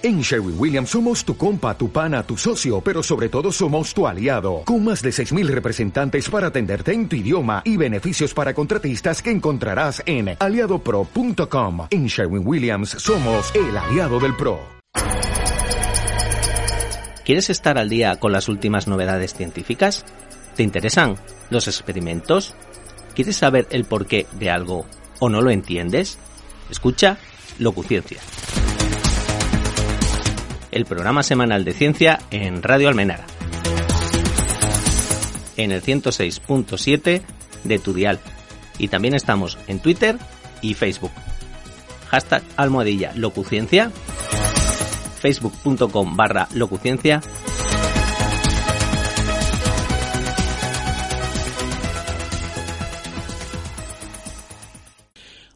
En Sherwin Williams somos tu compa, tu pana, tu socio, pero sobre todo somos tu aliado, con más de 6.000 representantes para atenderte en tu idioma y beneficios para contratistas que encontrarás en aliadopro.com. En Sherwin Williams somos el aliado del PRO. ¿Quieres estar al día con las últimas novedades científicas? ¿Te interesan los experimentos? ¿Quieres saber el porqué de algo o no lo entiendes? Escucha Locuciencia el programa semanal de ciencia en Radio Almenara. En el 106.7 de Tudial. Y también estamos en Twitter y Facebook. Hashtag almohadilla locuciencia. Facebook.com barra locuciencia.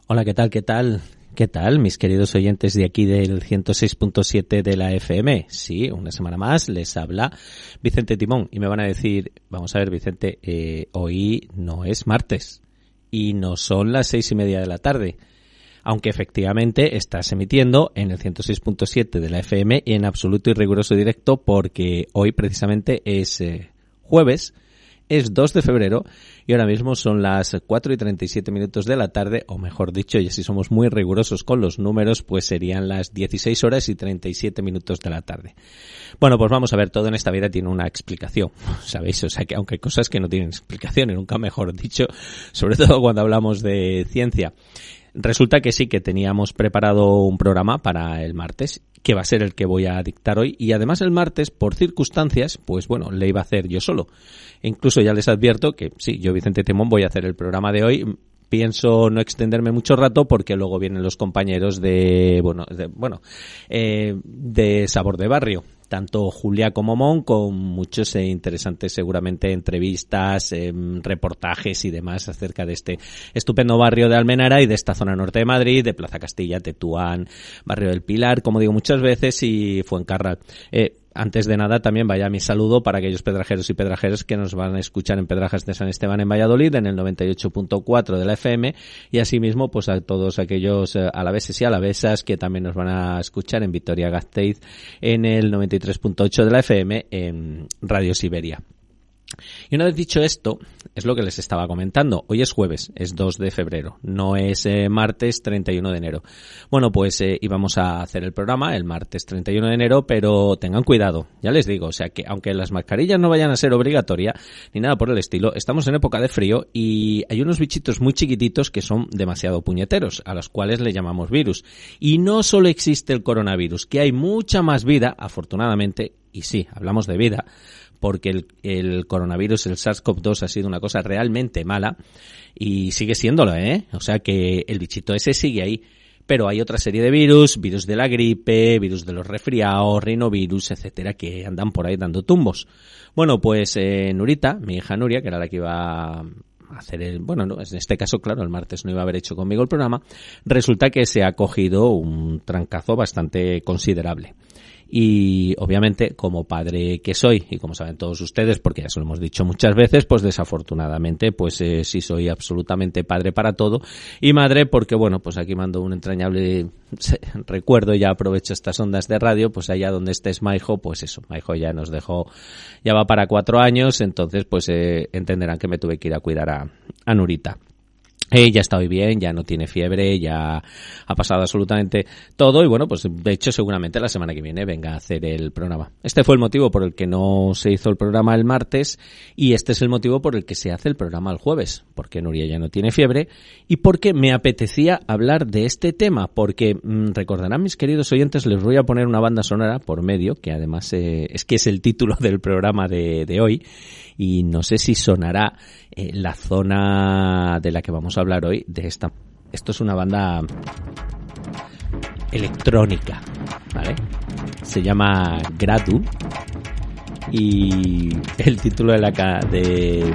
Hola, ¿qué tal? ¿Qué tal? ¿Qué tal, mis queridos oyentes de aquí del 106.7 de la FM? Sí, una semana más les habla Vicente Timón y me van a decir, vamos a ver Vicente, eh, hoy no es martes y no son las seis y media de la tarde, aunque efectivamente estás emitiendo en el 106.7 de la FM en absoluto y riguroso directo porque hoy precisamente es eh, jueves es 2 de febrero y ahora mismo son las 4 y 37 minutos de la tarde, o mejor dicho, y si somos muy rigurosos con los números, pues serían las 16 horas y 37 minutos de la tarde. Bueno, pues vamos a ver, todo en esta vida tiene una explicación, ¿sabéis? O sea que aunque hay cosas que no tienen explicación, y nunca mejor dicho, sobre todo cuando hablamos de ciencia. Resulta que sí que teníamos preparado un programa para el martes, que va a ser el que voy a dictar hoy, y además el martes, por circunstancias, pues bueno, le iba a hacer yo solo. incluso ya les advierto que sí, yo Vicente Timón voy a hacer el programa de hoy, pienso no extenderme mucho rato porque luego vienen los compañeros de bueno de, bueno eh, de sabor de barrio tanto Julia como Mon, con muchos e interesantes seguramente entrevistas, em, reportajes y demás acerca de este estupendo barrio de Almenara y de esta zona norte de Madrid, de Plaza Castilla, Tetuán, Barrio del Pilar, como digo muchas veces, y Fuencarral. Eh, antes de nada también vaya mi saludo para aquellos pedrajeros y pedrajeros que nos van a escuchar en Pedrajas de San Esteban en Valladolid en el 98.4 de la FM y asimismo pues a todos aquellos eh, alaveses y alavesas que también nos van a escuchar en Vitoria Gasteiz en el 93.8 de la FM en Radio Siberia. Y una vez dicho esto, es lo que les estaba comentando. Hoy es jueves, es 2 de febrero, no es eh, martes 31 de enero. Bueno, pues eh, íbamos a hacer el programa el martes 31 de enero, pero tengan cuidado, ya les digo, o sea que aunque las mascarillas no vayan a ser obligatorias ni nada por el estilo, estamos en época de frío y hay unos bichitos muy chiquititos que son demasiado puñeteros, a los cuales le llamamos virus. Y no solo existe el coronavirus, que hay mucha más vida, afortunadamente, y sí, hablamos de vida, porque el, coronavirus, el SARS-CoV-2 ha sido una cosa realmente mala y sigue siéndolo, ¿eh? O sea que el bichito ese sigue ahí. Pero hay otra serie de virus, virus de la gripe, virus de los resfriados, rinovirus, etcétera, que andan por ahí dando tumbos. Bueno, pues eh, Nurita, mi hija Nuria, que era la que iba a hacer el, bueno, no, en este caso, claro, el martes no iba a haber hecho conmigo el programa, resulta que se ha cogido un trancazo bastante considerable y obviamente como padre que soy y como saben todos ustedes porque ya se lo hemos dicho muchas veces pues desafortunadamente pues eh, sí soy absolutamente padre para todo. Y madre porque bueno pues aquí mando un entrañable recuerdo ya aprovecho estas ondas de radio pues allá donde estés Maijo pues eso Maijo ya nos dejó ya va para cuatro años entonces pues eh, entenderán que me tuve que ir a cuidar a, a Nurita ella ya está hoy bien, ya no tiene fiebre, ya ha pasado absolutamente todo y bueno, pues de hecho seguramente la semana que viene venga a hacer el programa. Este fue el motivo por el que no se hizo el programa el martes y este es el motivo por el que se hace el programa el jueves, porque Nuria ya no tiene fiebre y porque me apetecía hablar de este tema, porque mm, recordarán mis queridos oyentes, les voy a poner una banda sonora por medio, que además eh, es que es el título del programa de, de hoy y no sé si sonará eh, la zona de la que vamos a hablar hoy de esta. Esto es una banda electrónica, ¿vale? Se llama Gradu y el título de la de,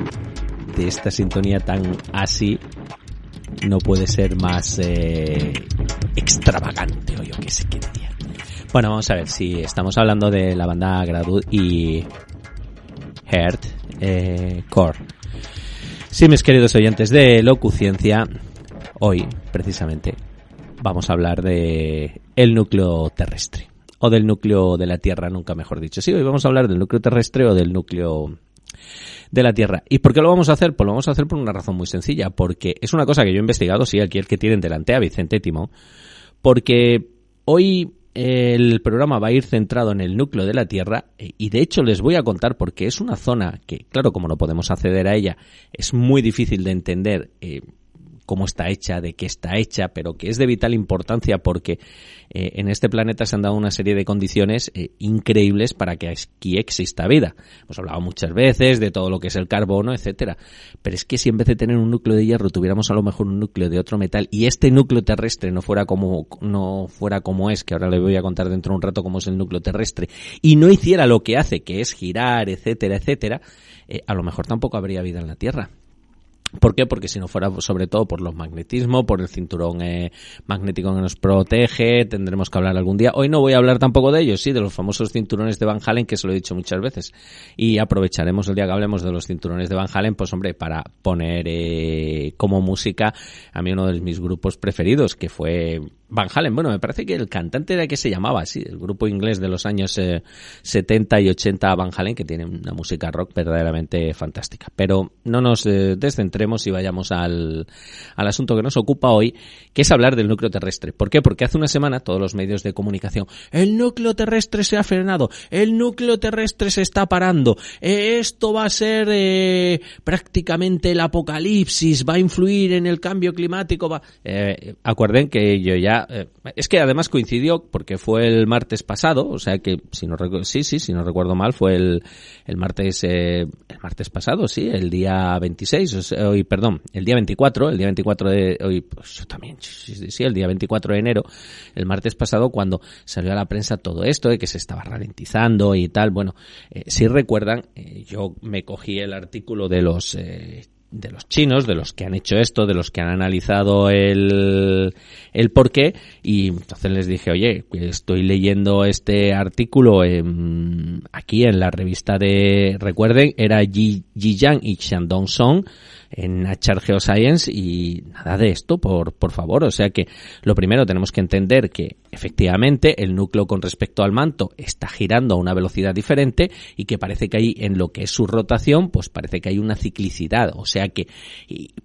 de esta sintonía tan así no puede ser más eh, extravagante o yo qué sé qué diría. Bueno, vamos a ver si estamos hablando de la banda Gradu y Heart eh, Core. Sí, mis queridos oyentes de Locuciencia, hoy, precisamente, vamos a hablar de el núcleo terrestre. o del núcleo de la Tierra, nunca mejor dicho. Sí, hoy vamos a hablar del núcleo terrestre o del núcleo de la Tierra. ¿Y por qué lo vamos a hacer? Pues lo vamos a hacer por una razón muy sencilla, porque es una cosa que yo he investigado, sí, aquí el que tienen delante a Vicente Timón, porque hoy el programa va a ir centrado en el núcleo de la Tierra y de hecho les voy a contar porque es una zona que, claro, como no podemos acceder a ella, es muy difícil de entender. Eh, cómo está hecha, de qué está hecha, pero que es de vital importancia porque eh, en este planeta se han dado una serie de condiciones eh, increíbles para que aquí exista vida. Hemos hablado muchas veces de todo lo que es el carbono, etcétera, pero es que si en vez de tener un núcleo de hierro tuviéramos a lo mejor un núcleo de otro metal y este núcleo terrestre no fuera como no fuera como es, que ahora le voy a contar dentro de un rato cómo es el núcleo terrestre y no hiciera lo que hace, que es girar, etcétera, etcétera, eh, a lo mejor tampoco habría vida en la Tierra. ¿Por qué? Porque si no fuera sobre todo por los magnetismos, por el cinturón eh, magnético que nos protege, tendremos que hablar algún día. Hoy no voy a hablar tampoco de ellos, sí, de los famosos cinturones de Van Halen, que se lo he dicho muchas veces. Y aprovecharemos el día que hablemos de los cinturones de Van Halen, pues hombre, para poner eh, como música a mí uno de mis grupos preferidos, que fue Van Halen, bueno, me parece que el cantante era que se llamaba así, el grupo inglés de los años 70 eh, y 80 Van Halen, que tiene una música rock verdaderamente fantástica. Pero no nos eh, descentremos y vayamos al, al asunto que nos ocupa hoy, que es hablar del núcleo terrestre. ¿Por qué? Porque hace una semana todos los medios de comunicación, el núcleo terrestre se ha frenado, el núcleo terrestre se está parando, eh, esto va a ser prácticamente el apocalipsis, va a influir en el cambio climático. Acuerden que yo ya eh, es que además coincidió porque fue el martes pasado, o sea que si no sí, sí, si no recuerdo mal fue el, el martes eh, el martes pasado, sí, el día 26, hoy perdón, el día 24, el día 24 de hoy pues también sí, el día 24 de enero, el martes pasado cuando salió a la prensa todo esto de que se estaba ralentizando y tal, bueno, eh, si recuerdan, yo me cogí el artículo de los de los chinos, de los que han hecho esto, de los que han analizado el, el por qué, y entonces les dije, oye, estoy leyendo este artículo aquí en la revista de, recuerden, era Ji, Yang y Shandong Song, en Nachar Geoscience y nada de esto, por, por favor. O sea que lo primero tenemos que entender que efectivamente el núcleo con respecto al manto está girando a una velocidad diferente y que parece que hay en lo que es su rotación, pues parece que hay una ciclicidad. O sea que,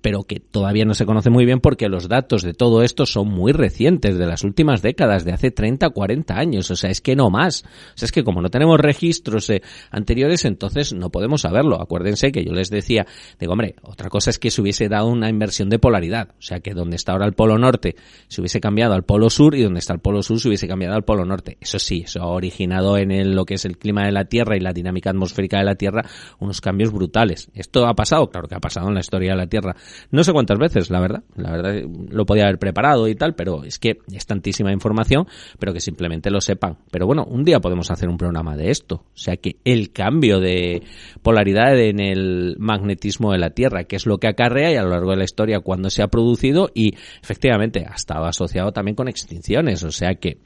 pero que todavía no se conoce muy bien porque los datos de todo esto son muy recientes, de las últimas décadas, de hace 30, 40 años. O sea, es que no más. O sea, es que como no tenemos registros eh, anteriores, entonces no podemos saberlo. Acuérdense que yo les decía, digo, hombre, otra cosa es que se hubiese dado una inversión de polaridad. O sea, que donde está ahora el polo norte se hubiese cambiado al polo sur y donde está el polo sur se hubiese cambiado al polo norte. Eso sí, eso ha originado en lo que es el clima de la Tierra y la dinámica atmosférica de la Tierra unos cambios brutales. ¿Esto ha pasado? Claro que ha pasado en la historia de la Tierra. No sé cuántas veces, la verdad. La verdad lo podía haber preparado y tal, pero es que es tantísima información, pero que simplemente lo sepan. Pero bueno, un día podemos hacer un programa de esto. O sea que el cambio de polaridad en el magnetismo de la Tierra, que es lo que acarrea y a lo largo de la historia cuando se ha producido y efectivamente ha estado asociado también con extinciones. O sea que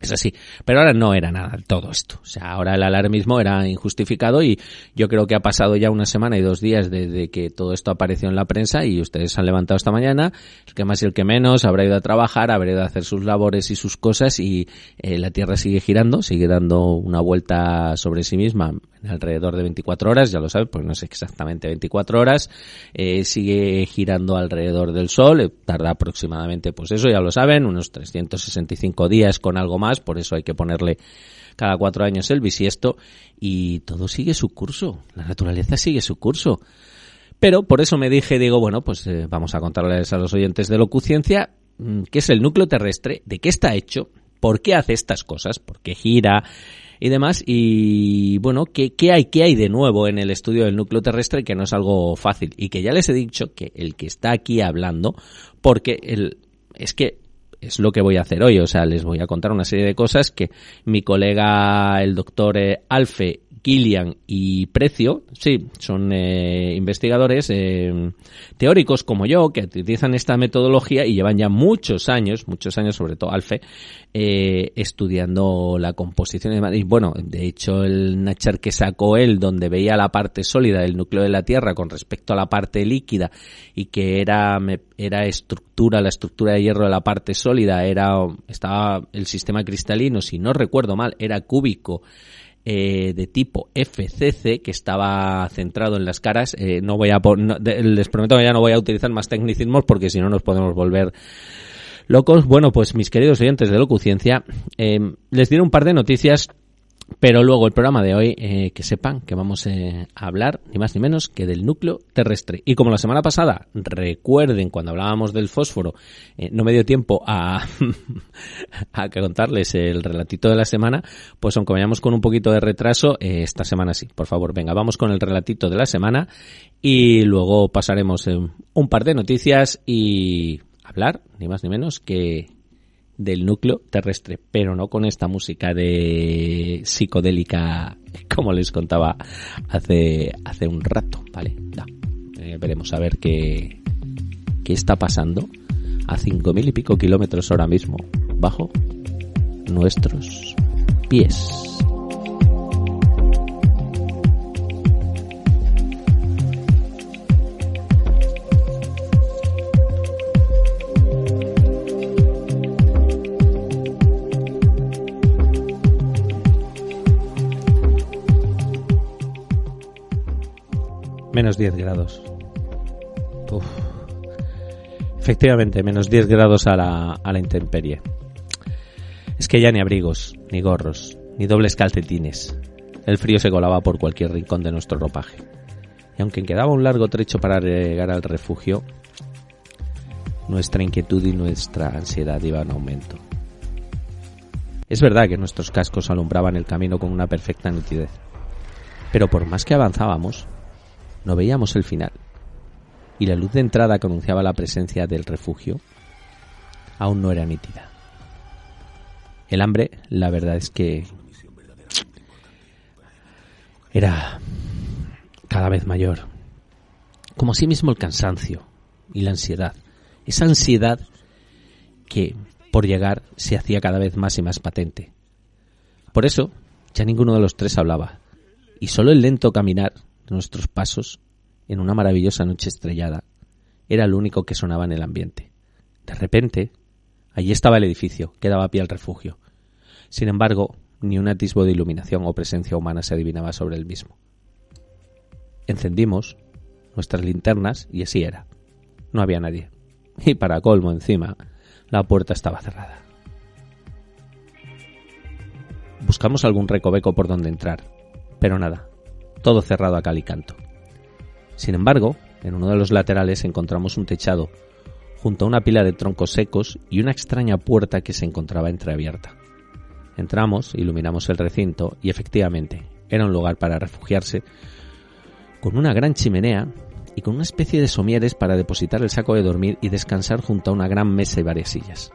es así. Pero ahora no era nada todo esto. O sea, ahora el alarmismo era injustificado y yo creo que ha pasado ya una semana y dos días desde que todo esto apareció en la prensa y ustedes han levantado esta mañana, el que más y el que menos, habrá ido a trabajar, habrá ido a hacer sus labores y sus cosas y eh, la Tierra sigue girando, sigue dando una vuelta sobre sí misma alrededor de 24 horas, ya lo sabes, porque no es exactamente 24 horas, eh, sigue girando alrededor del Sol, eh, tarda aproximadamente, pues eso ya lo saben, unos 365 días con algo más, por eso hay que ponerle cada cuatro años el bisiesto, y todo sigue su curso, la naturaleza sigue su curso. Pero por eso me dije, digo, bueno, pues eh, vamos a contarles a los oyentes de Locuciencia mm, qué es el núcleo terrestre, de qué está hecho, por qué hace estas cosas, por qué gira, y demás. Y bueno, ¿qué, ¿qué, hay, ¿qué hay de nuevo en el estudio del núcleo terrestre que no es algo fácil? Y que ya les he dicho que el que está aquí hablando, porque el, es que es lo que voy a hacer hoy. O sea, les voy a contar una serie de cosas que mi colega, el doctor eh, Alfe Kilian y Precio, sí, son eh, investigadores eh, teóricos como yo que utilizan esta metodología y llevan ya muchos años, muchos años sobre todo Alfe, eh, estudiando la composición de y bueno, de hecho el Nachar que sacó él donde veía la parte sólida del núcleo de la Tierra con respecto a la parte líquida y que era era estructura, la estructura de hierro de la parte sólida era estaba el sistema cristalino, si no recuerdo mal, era cúbico eh, de tipo FCC que estaba centrado en las caras. Eh, no voy a les prometo que ya no voy a utilizar más tecnicismos porque si no nos podemos volver locos. Bueno, pues mis queridos oyentes de Locuciencia, eh, les diré un par de noticias pero luego el programa de hoy, eh, que sepan que vamos eh, a hablar ni más ni menos que del núcleo terrestre. Y como la semana pasada, recuerden cuando hablábamos del fósforo, eh, no me dio tiempo a, a contarles el relatito de la semana, pues aunque vayamos con un poquito de retraso, esta semana sí. Por favor, venga, vamos con el relatito de la semana y luego pasaremos un par de noticias y hablar ni más ni menos que del núcleo terrestre, pero no con esta música de psicodélica como les contaba hace, hace un rato, ¿vale? Eh, veremos a ver qué, qué está pasando a cinco mil y pico kilómetros ahora mismo bajo nuestros pies. Menos 10 grados. Efectivamente, menos 10 grados a la, a la intemperie. Es que ya ni abrigos, ni gorros, ni dobles calcetines. El frío se colaba por cualquier rincón de nuestro ropaje. Y aunque quedaba un largo trecho para llegar al refugio, nuestra inquietud y nuestra ansiedad iban en aumento. Es verdad que nuestros cascos alumbraban el camino con una perfecta nitidez, pero por más que avanzábamos, no veíamos el final, y la luz de entrada que anunciaba la presencia del refugio aún no era nítida. El hambre, la verdad es que era cada vez mayor, como así mismo el cansancio y la ansiedad, esa ansiedad que por llegar se hacía cada vez más y más patente. Por eso ya ninguno de los tres hablaba, y solo el lento caminar nuestros pasos en una maravillosa noche estrellada era lo único que sonaba en el ambiente. De repente, allí estaba el edificio que daba pie al refugio. Sin embargo, ni un atisbo de iluminación o presencia humana se adivinaba sobre el mismo. Encendimos nuestras linternas y así era. No había nadie. Y para colmo encima, la puerta estaba cerrada. Buscamos algún recoveco por donde entrar, pero nada todo cerrado a cal y canto. Sin embargo, en uno de los laterales encontramos un techado, junto a una pila de troncos secos y una extraña puerta que se encontraba entreabierta. Entramos, iluminamos el recinto y efectivamente era un lugar para refugiarse, con una gran chimenea y con una especie de somieres para depositar el saco de dormir y descansar junto a una gran mesa y varias sillas.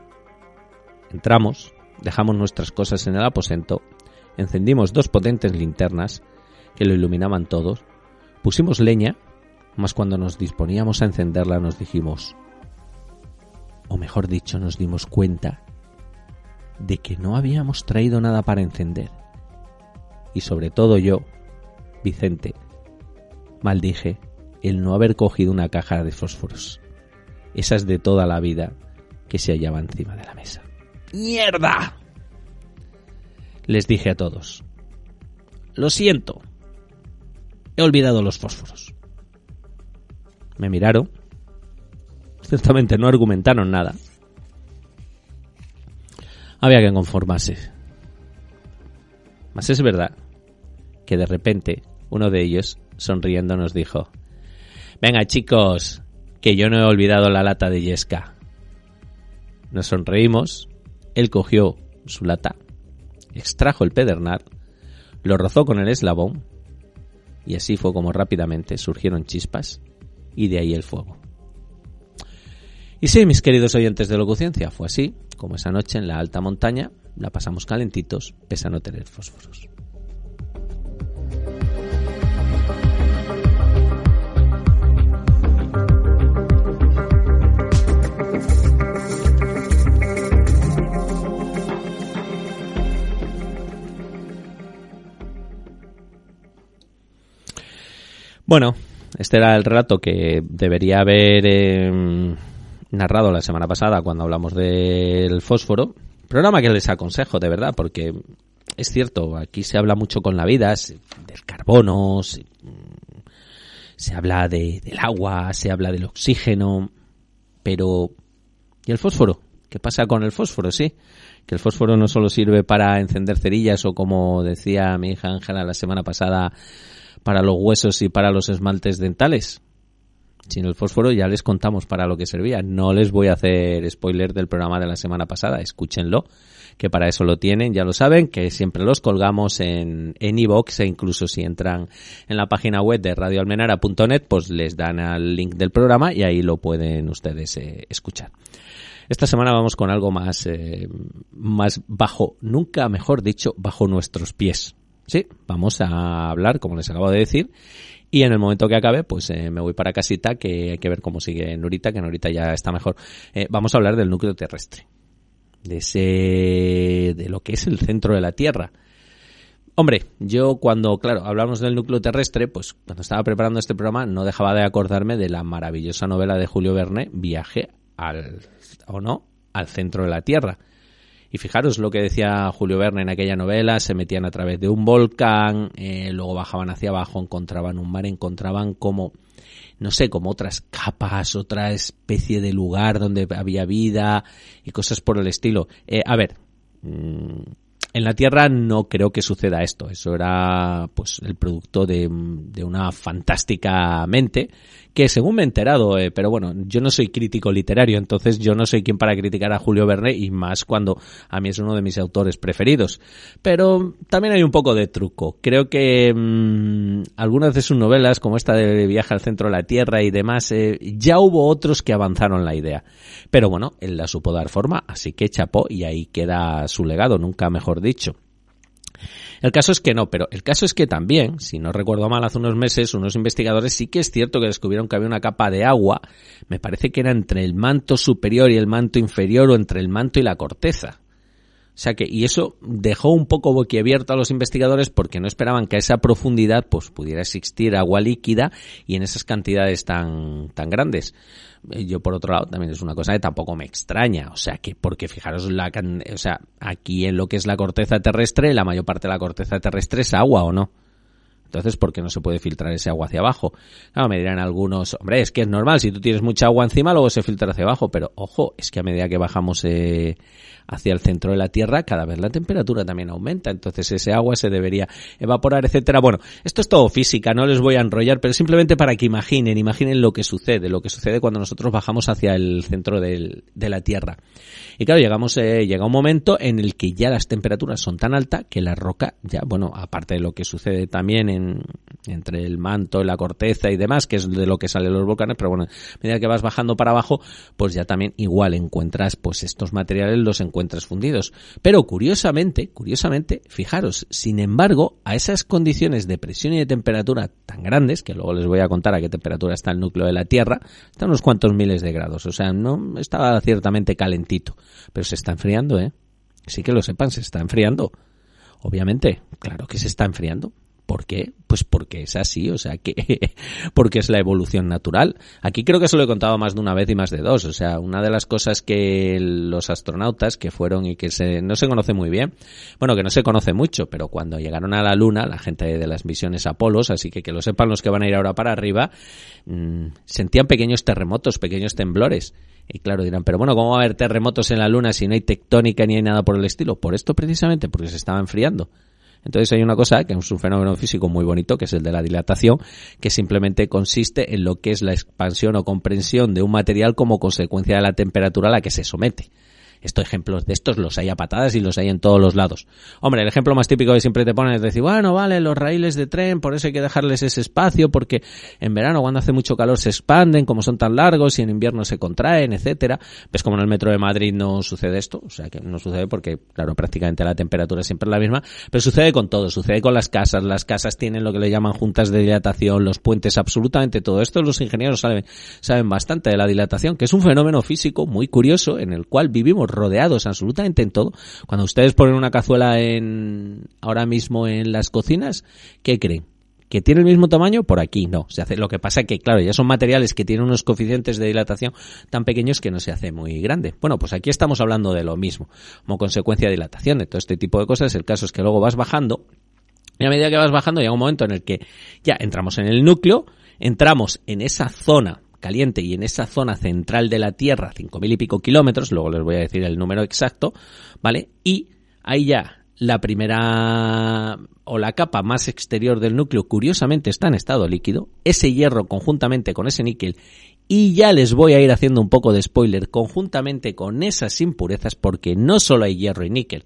Entramos, dejamos nuestras cosas en el aposento, encendimos dos potentes linternas que lo iluminaban todos, pusimos leña, mas cuando nos disponíamos a encenderla nos dijimos, o mejor dicho, nos dimos cuenta de que no habíamos traído nada para encender. Y sobre todo yo, Vicente, maldije el no haber cogido una caja de fósforos, esas de toda la vida que se hallaba encima de la mesa. ¡Mierda! Les dije a todos. Lo siento, He olvidado los fósforos. Me miraron. Ciertamente no argumentaron nada. Había que conformarse. Mas es verdad que de repente uno de ellos, sonriendo, nos dijo, Venga chicos, que yo no he olvidado la lata de Yesca. Nos sonreímos, él cogió su lata, extrajo el pedernal, lo rozó con el eslabón y así fue como rápidamente surgieron chispas y de ahí el fuego. Y sí, mis queridos oyentes de Locuciencia, fue así como esa noche en la alta montaña la pasamos calentitos pese a no tener fósforos. Bueno, este era el relato que debería haber em, narrado la semana pasada cuando hablamos del fósforo. Programa que les aconsejo, de verdad, porque es cierto, aquí se habla mucho con la vida, del carbono, se, habla de, del agua, se habla del oxígeno, pero ¿y el fósforo? ¿Qué pasa con el fósforo? Sí, que el fósforo no solo sirve para encender cerillas o como decía mi hija Ángela la semana pasada, para los huesos y para los esmaltes dentales. Sin el fósforo ya les contamos para lo que servía. No les voy a hacer spoiler del programa de la semana pasada, escúchenlo, que para eso lo tienen, ya lo saben, que siempre los colgamos en en e incluso si entran en la página web de radioalmenara.net, pues les dan al link del programa y ahí lo pueden ustedes eh, escuchar. Esta semana vamos con algo más, eh, más bajo, nunca mejor dicho, bajo nuestros pies. Sí, vamos a hablar, como les acabo de decir, y en el momento que acabe, pues eh, me voy para casita, que hay que ver cómo sigue Norita, que Norita ya está mejor. Eh, vamos a hablar del núcleo terrestre, de ese, de lo que es el centro de la Tierra. Hombre, yo cuando, claro, hablamos del núcleo terrestre, pues cuando estaba preparando este programa no dejaba de acordarme de la maravillosa novela de Julio Verne, Viaje al, o no, al centro de la Tierra y fijaros lo que decía Julio Verne en aquella novela, se metían a través de un volcán, eh, luego bajaban hacia abajo, encontraban un mar, encontraban como, no sé, como otras capas, otra especie de lugar donde había vida y cosas por el estilo. Eh, a ver, mm, en la Tierra no creo que suceda esto. Eso era pues el producto de, de una fantástica mente que según me he enterado, eh, pero bueno, yo no soy crítico literario, entonces yo no soy quien para criticar a Julio Verne y más cuando a mí es uno de mis autores preferidos. Pero también hay un poco de truco. Creo que mmm, algunas de sus novelas, como esta de Viaje al centro de la Tierra y demás, eh, ya hubo otros que avanzaron la idea. Pero bueno, él la supo dar forma, así que chapó y ahí queda su legado, nunca mejor dicho. El caso es que no, pero el caso es que también, si no recuerdo mal, hace unos meses unos investigadores sí que es cierto que descubrieron que había una capa de agua, me parece que era entre el manto superior y el manto inferior o entre el manto y la corteza. O sea que, y eso dejó un poco boquiabierto a los investigadores porque no esperaban que a esa profundidad pues pudiera existir agua líquida y en esas cantidades tan, tan grandes. Eh, yo por otro lado también es una cosa que tampoco me extraña, o sea que porque fijaros la, o sea, aquí en lo que es la corteza terrestre, la mayor parte de la corteza terrestre es agua o no. Entonces, ¿por qué no se puede filtrar ese agua hacia abajo? Claro, me dirán algunos, hombre, es que es normal, si tú tienes mucha agua encima, luego se filtra hacia abajo, pero ojo, es que a medida que bajamos eh, hacia el centro de la Tierra, cada vez la temperatura también aumenta, entonces ese agua se debería evaporar, etcétera. Bueno, esto es todo física, no les voy a enrollar, pero simplemente para que imaginen, imaginen lo que sucede, lo que sucede cuando nosotros bajamos hacia el centro del, de la Tierra. Y claro, llegamos, eh, llega un momento en el que ya las temperaturas son tan altas que la roca, ya, bueno, aparte de lo que sucede también en, entre el manto la corteza y demás, que es de lo que salen los volcanes, pero bueno, a medida que vas bajando para abajo, pues ya también igual encuentras, pues estos materiales los encuentras fundidos. Pero curiosamente, curiosamente, fijaros, sin embargo, a esas condiciones de presión y de temperatura tan grandes, que luego les voy a contar a qué temperatura está el núcleo de la Tierra, está unos cuantos miles de grados, o sea, no estaba ciertamente calentito, pero se está enfriando, ¿eh? Sí que lo sepan, se está enfriando. Obviamente, claro que se está enfriando. ¿Por qué? Pues porque es así, o sea, que porque es la evolución natural. Aquí creo que se lo he contado más de una vez y más de dos. O sea, una de las cosas que los astronautas que fueron y que se, no se conoce muy bien, bueno, que no se conoce mucho, pero cuando llegaron a la Luna, la gente de las misiones Apolos, así que que lo sepan los que van a ir ahora para arriba, mmm, sentían pequeños terremotos, pequeños temblores. Y claro, dirán, pero bueno, ¿cómo va a haber terremotos en la Luna si no hay tectónica ni hay nada por el estilo? Por esto precisamente, porque se estaba enfriando. Entonces hay una cosa que es un fenómeno físico muy bonito, que es el de la dilatación, que simplemente consiste en lo que es la expansión o comprensión de un material como consecuencia de la temperatura a la que se somete. Estos ejemplos de estos los hay a patadas y los hay en todos los lados. Hombre, el ejemplo más típico que siempre te ponen es decir, bueno, vale, los raíles de tren, por eso hay que dejarles ese espacio, porque en verano cuando hace mucho calor se expanden, como son tan largos, y en invierno se contraen, etcétera. Ves como en el metro de Madrid no sucede esto, o sea que no sucede porque, claro, prácticamente la temperatura siempre es la misma, pero sucede con todo, sucede con las casas, las casas tienen lo que le llaman juntas de dilatación, los puentes, absolutamente todo esto los ingenieros saben, saben bastante de la dilatación, que es un fenómeno físico muy curioso en el cual vivimos rodeados absolutamente en todo. Cuando ustedes ponen una cazuela en, ahora mismo en las cocinas, ¿qué creen? que tiene el mismo tamaño, por aquí no. Se hace, lo que pasa que, claro, ya son materiales que tienen unos coeficientes de dilatación tan pequeños que no se hace muy grande. Bueno, pues aquí estamos hablando de lo mismo, como consecuencia de dilatación, de todo este tipo de cosas. El caso es que luego vas bajando y a medida que vas bajando llega un momento en el que ya entramos en el núcleo, entramos en esa zona caliente y en esa zona central de la Tierra, cinco mil y pico kilómetros, luego les voy a decir el número exacto, ¿vale? Y ahí ya la primera o la capa más exterior del núcleo curiosamente está en estado líquido, ese hierro conjuntamente con ese níquel y ya les voy a ir haciendo un poco de spoiler conjuntamente con esas impurezas porque no solo hay hierro y níquel,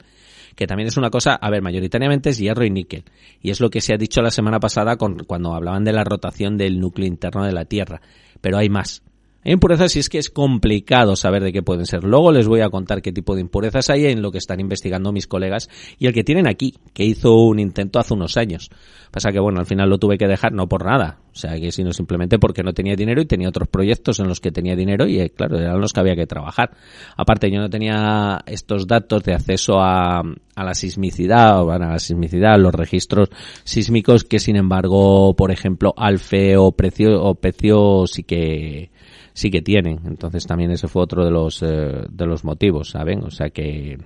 que también es una cosa, a ver, mayoritariamente es hierro y níquel y es lo que se ha dicho la semana pasada con, cuando hablaban de la rotación del núcleo interno de la Tierra, pero hay más. Impurezas y es que es complicado saber de qué pueden ser. Luego les voy a contar qué tipo de impurezas hay en lo que están investigando mis colegas y el que tienen aquí, que hizo un intento hace unos años. Pasa que bueno, al final lo tuve que dejar no por nada, o sea, que sino simplemente porque no tenía dinero y tenía otros proyectos en los que tenía dinero y eh, claro, eran los que había que trabajar. Aparte yo no tenía estos datos de acceso a, a la sismicidad, o a la sismicidad, los registros sísmicos que sin embargo, por ejemplo, Alfe o Precio o Pecio sí que sí que tienen. Entonces también ese fue otro de los, eh, de los motivos, ¿saben? O sea que...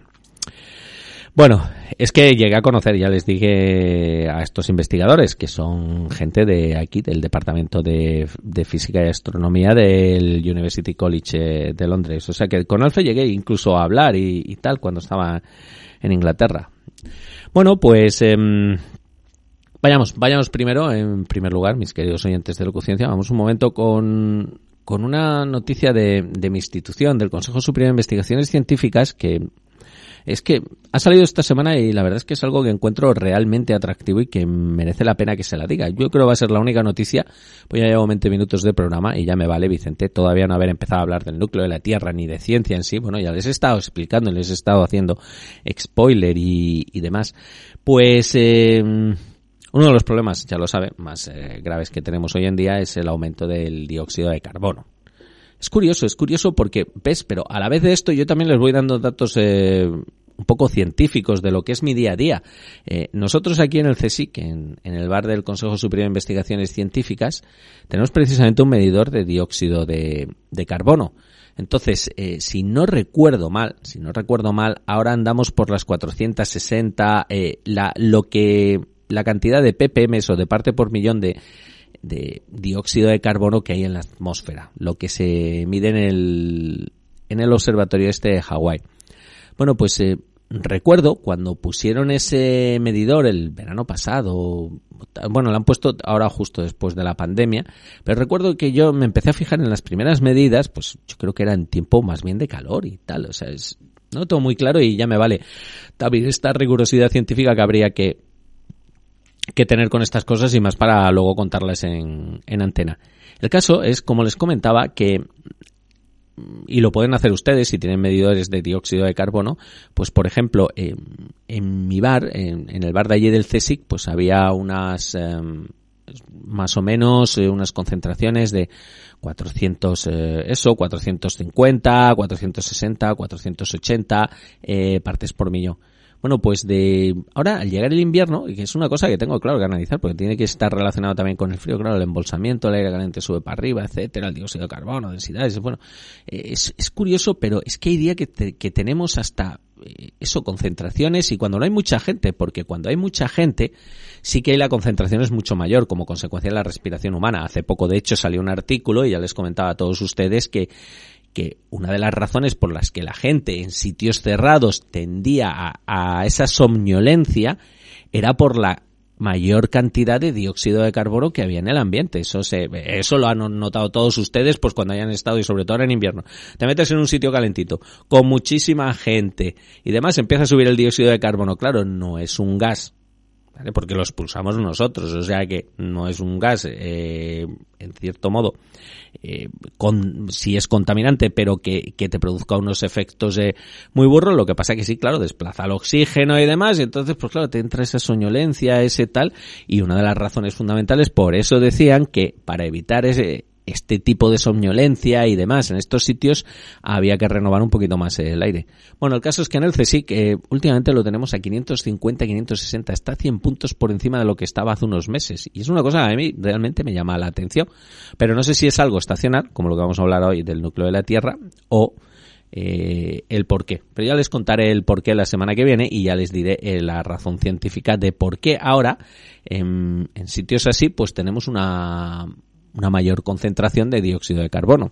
Bueno, es que llegué a conocer, ya les dije a estos investigadores, que son gente de aquí, del Departamento de, Física y Astronomía del University College eh, de Londres. O sea que con Alfe llegué incluso a hablar y, tal cuando estaba en Inglaterra. Bueno, pues em, vayamos, vayamos primero, en primer lugar, mis queridos oyentes de Locuciencia, vamos un momento con con una noticia de, de mi institución, del Consejo Superior de Investigaciones Científicas, que es que ha salido esta semana y la verdad es que es algo que encuentro realmente atractivo y que merece la pena que se la diga. Yo creo que va a ser la única noticia, pues ya llevo 20 minutos de programa y ya me vale, Vicente, todavía no haber empezado a hablar del núcleo de la Tierra ni de ciencia en sí. Bueno, ya les he estado explicando, les he estado haciendo spoiler y, y demás. Pues... Eh, uno de los problemas, ya lo sabe, más eh, graves que tenemos hoy en día es el aumento del dióxido de carbono. Es curioso, es curioso porque, ves, pero a la vez de esto yo también les voy dando datos eh, un poco científicos de lo que es mi día a día. Eh, nosotros aquí en el CSIC, en, el bar del Consejo Superior de Investigaciones Científicas, tenemos precisamente un medidor de dióxido de, carbono. Entonces, si no recuerdo mal, si no recuerdo mal, ahora andamos por las 460, la, lo que la cantidad de ppm o de parte por millón de, dióxido de carbono que hay en la atmósfera, lo que se mide en el, en el observatorio este de Hawái. Bueno, pues eh, recuerdo cuando pusieron ese medidor el verano pasado, bueno, lo han puesto ahora justo después de la pandemia, pero recuerdo que yo me empecé a fijar en las primeras medidas, pues yo creo que era en tiempo más bien de calor y tal, o sea, es, no todo muy claro y ya me vale. También esta rigurosidad científica que habría que que tener con estas cosas y más para luego contarles en, en antena. El caso es, como les comentaba, que y lo pueden hacer ustedes si tienen medidores de dióxido de carbono, pues por ejemplo, en mi bar, en, el bar de allí del CSIC, pues había unas, em, más o menos, eh, unas concentraciones de 400, eh, eso, 450, 460, 480 eh, partes por millón. Bueno, pues de ahora al llegar el invierno, que es una cosa que tengo claro que analizar, porque tiene que estar relacionado también con el frío, claro, el embolsamiento, el aire caliente sube para arriba, etcétera, el dióxido de carbono, densidades, bueno, es, es curioso, pero es que hay día que, que tenemos hasta eh, eso, concentraciones y cuando no hay mucha gente, porque cuando hay mucha gente, sí que la concentración es mucho mayor como consecuencia de la respiración humana. Hace poco, de hecho, salió un artículo y ya les comentaba a todos ustedes que que una de las razones por las que la gente en sitios cerrados tendía a, esa somnolencia era por la mayor cantidad de dióxido de carbono que había en el ambiente. Eso se, eso lo han notado todos ustedes, pues cuando hayan estado y sobre todo en invierno. Te metes en un sitio calentito, con muchísima gente y demás empieza a subir el dióxido de carbono. Claro, no es un gas, porque lo expulsamos nosotros, o sea que no es un gas, eh, en cierto modo, eh, con, si es contaminante, pero que, que te produzca unos efectos eh, muy burros, lo que pasa que sí, claro, desplaza el oxígeno y demás, y entonces, pues claro, te entra esa soñolencia, ese tal, y una de las razones fundamentales, por eso decían que para evitar ese, este tipo de somnolencia y demás en estos sitios había que renovar un poquito más el aire. Bueno, el caso es que en el CSIC eh, últimamente lo tenemos a 550, 560, está 100 puntos por encima de lo que estaba hace unos meses y es una cosa que a mí realmente me llama la atención, pero no sé si es algo estacional, como lo que vamos a hablar hoy del núcleo de la Tierra, o eh, el por qué. Pero ya les contaré el por qué la semana que viene y ya les diré eh, la razón científica de por qué ahora en, en sitios así pues tenemos una una mayor concentración de dióxido de carbono.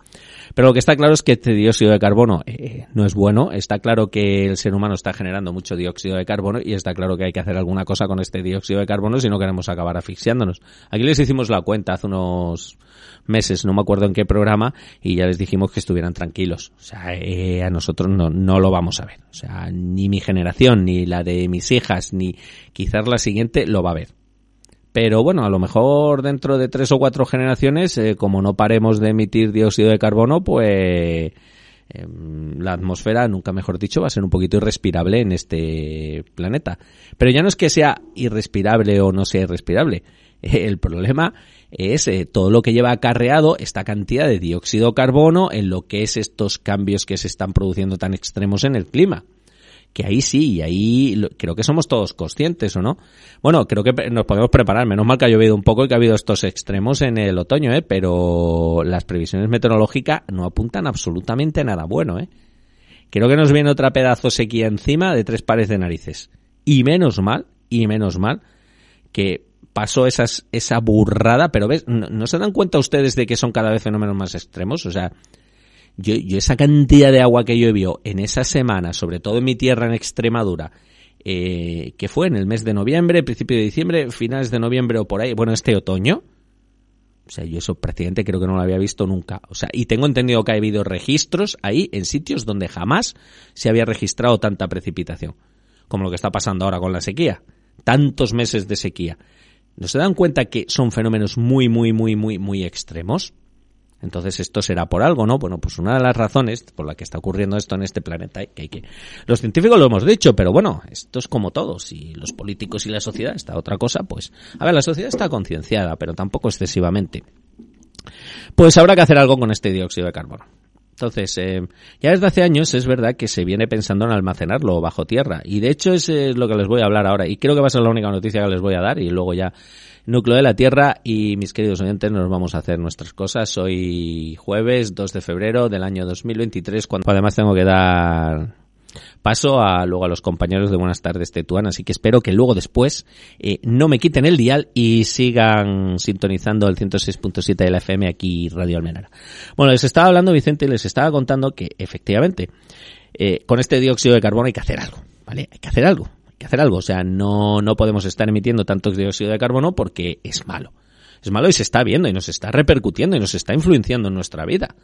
Pero lo que está claro es que este dióxido de carbono eh, no es bueno. Está claro que el ser humano está generando mucho dióxido de carbono y está claro que hay que hacer alguna cosa con este dióxido de carbono si no queremos acabar asfixiándonos. Aquí les hicimos la cuenta hace unos meses, no me acuerdo en qué programa, y ya les dijimos que estuvieran tranquilos. O sea, eh, a nosotros no, no lo vamos a ver. O sea, ni mi generación, ni la de mis hijas, ni quizás la siguiente lo va a ver pero bueno, a lo mejor dentro de tres o cuatro generaciones, eh, como no paremos de emitir dióxido de carbono, pues em, la atmósfera, nunca mejor dicho, va a ser un poquito irrespirable en este planeta. Pero ya no es que sea irrespirable o no sea irrespirable. El problema es eh, todo lo que lleva acarreado esta cantidad de dióxido de carbono en lo que es estos cambios que se están produciendo tan extremos en el clima que ahí sí, y ahí creo que somos todos conscientes, ¿o no? Bueno, creo que nos podemos preparar. Menos mal que ha llovido un poco y que ha habido estos extremos en el otoño, ¿eh? Pero las previsiones meteorológicas no apuntan absolutamente nada bueno, ¿eh? Creo que nos viene otra pedazo sequía encima de tres pares de narices. Y menos mal, y menos mal, que pasó esas, esa burrada, pero ves, ¿no, se dan cuenta ustedes de que son cada vez fenómenos más extremos? O sea, yo, yo esa cantidad de agua que llovió en esa semana, sobre todo en mi tierra en Extremadura, eh, que fue en el mes de noviembre, principio de diciembre, finales de noviembre o por ahí, bueno, este otoño, o sea, yo eso prácticamente creo que no lo había visto nunca. O sea, y tengo entendido que ha habido registros ahí en sitios donde jamás se había registrado tanta precipitación. Como lo que está pasando ahora con la sequía. Tantos meses de sequía. ¿No se dan cuenta que son fenómenos muy, muy, muy, muy, muy extremos? Entonces esto será por algo, ¿no? Bueno, pues una de las razones por la que está ocurriendo esto en este planeta, que hay que... Los científicos lo hemos dicho, pero bueno, esto es como todo. Si los políticos y la sociedad está otra cosa, pues... A ver, la sociedad está concienciada, pero tampoco excesivamente. Pues habrá que hacer algo con este dióxido de carbono. Entonces, eh, ya desde hace años es verdad que se viene pensando en almacenarlo bajo tierra. Y de hecho es lo que les voy a hablar ahora. Y creo que va a ser la única noticia que les voy a dar y luego ya núcleo de la Tierra y mis queridos oyentes nos vamos a hacer nuestras cosas. Hoy jueves 2 de febrero del año 2023 cuando además tengo que dar paso a luego a los compañeros de Buenas tardes Tetuán, así que espero que luego después eh, no me quiten el dial y sigan sintonizando el 106.7 de la FM aquí Radio Almenara. Bueno, les estaba hablando Vicente y les estaba contando que efectivamente eh, con este dióxido de carbono hay que hacer algo, ¿vale? Hay que hacer algo que hacer algo. O sea, no, no podemos estar emitiendo tanto dióxido de carbono porque es malo. Es malo y se está viendo y nos está repercutiendo y nos está influenciando en nuestra vida.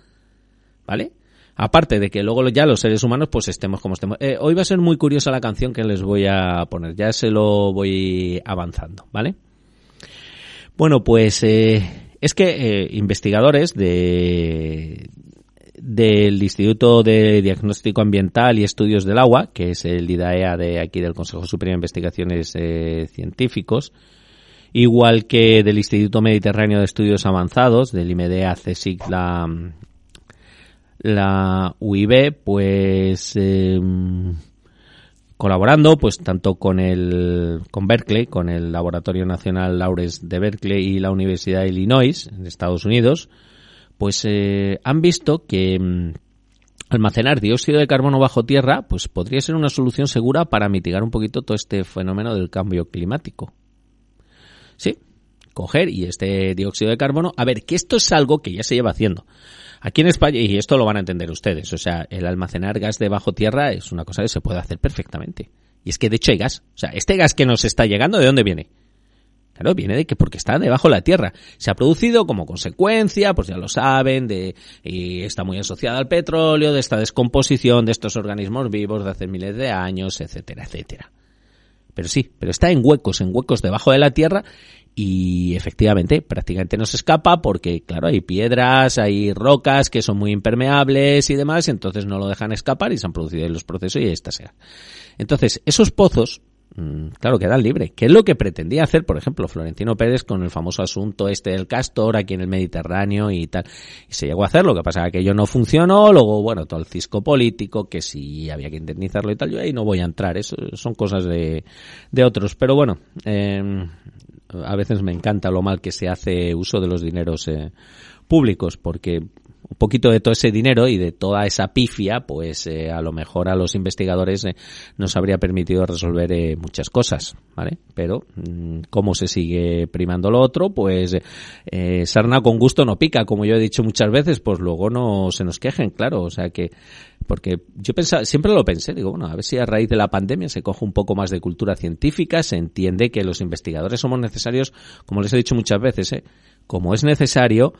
¿Vale? Aparte de que luego ya los seres humanos pues estemos como estemos. Eh, hoy va a ser muy curiosa la canción que les voy a poner. Ya se lo voy avanzando, ¿vale? Bueno, pues eh, es que eh, investigadores de, del Instituto de Diagnóstico Ambiental y Estudios del Agua, que es el IDAEA de aquí del Consejo Superior de Investigaciones eh, Científicos, igual que del Instituto Mediterráneo de Estudios Avanzados, del IMEDEA, CSIC, la, la UIB, pues em, colaborando pues tanto con el con Berkeley, con el Laboratorio Nacional Lawrence de Berkeley y la Universidad de Illinois en Estados Unidos, pues eh, han visto que mm, almacenar dióxido de carbono bajo tierra pues podría ser una solución segura para mitigar un poquito todo este fenómeno del cambio climático. Sí, coger y este dióxido de carbono, a ver, que esto es algo que ya se lleva haciendo. Aquí en España, y esto lo van a entender ustedes, o sea, el almacenar gas de bajo tierra es una cosa que se puede hacer perfectamente. Y es que de hecho hay gas. O sea, este gas que nos está llegando, ¿de dónde viene? Claro, viene de que porque está debajo de la tierra. Se ha producido como consecuencia, pues ya lo saben, de, y está muy asociada al petróleo, de esta descomposición de estos organismos vivos de hace miles de años, etcétera, etcétera. Pero sí, pero está en huecos, en huecos debajo de la tierra y efectivamente prácticamente no se escapa porque claro hay piedras hay rocas que son muy impermeables y demás entonces no lo dejan escapar y se han producido los procesos y esta sea entonces esos pozos claro, quedan libre. ¿Qué es lo que pretendía hacer, por ejemplo, Florentino Pérez con el famoso asunto este del castor aquí en el Mediterráneo y tal? Y se llegó a hacer, lo que pasa que aquello no funcionó, luego, bueno, todo el cisco político, que sí había que indemnizarlo y tal, yo ahí no voy a entrar, eso son cosas de, de otros. Pero bueno, eh, a veces me encanta lo mal que se hace uso de los dineros eh, públicos, porque un poquito de todo ese dinero y de toda esa pifia, pues eh, a lo mejor a los investigadores eh, nos habría permitido resolver eh, muchas cosas, ¿vale? Pero mm, como se sigue primando lo otro, pues sarna con gusto no pica, como yo he dicho muchas veces, pues luego no se nos quejen, claro, o sea que porque yo pensaba, siempre lo pensé, digo, bueno, a ver si a raíz de la pandemia se coge un poco más de cultura científica, se entiende que los investigadores somos necesarios, como les he dicho muchas veces, ¿eh? como es necesario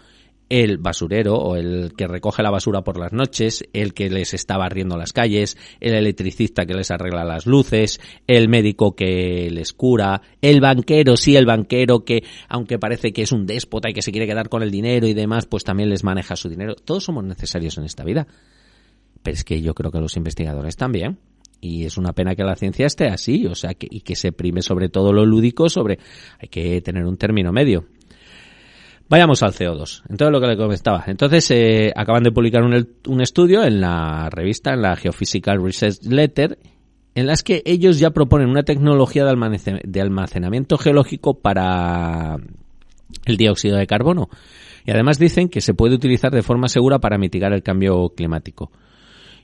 el basurero o el que recoge la basura por las noches, el que les está barriendo las calles, el electricista que les arregla las luces, el médico que les cura, el banquero, sí, el banquero que, aunque parece que es un déspota y que se quiere quedar con el dinero y demás, pues también les maneja su dinero. Todos somos necesarios en esta vida. Pero es que yo creo que los investigadores también. Y es una pena que la ciencia esté así, o sea, que, y que se prime sobre todo lo lúdico sobre, hay que tener un término medio. Vayamos al CO2. Entonces, lo que le comentaba. Entonces, eh, acaban de publicar un, estudio en la revista, en la Geophysical Research Letter, en las que ellos ya proponen una tecnología de almacenamiento geológico para el dióxido de carbono. Y además dicen que se puede utilizar de forma segura para mitigar el cambio climático.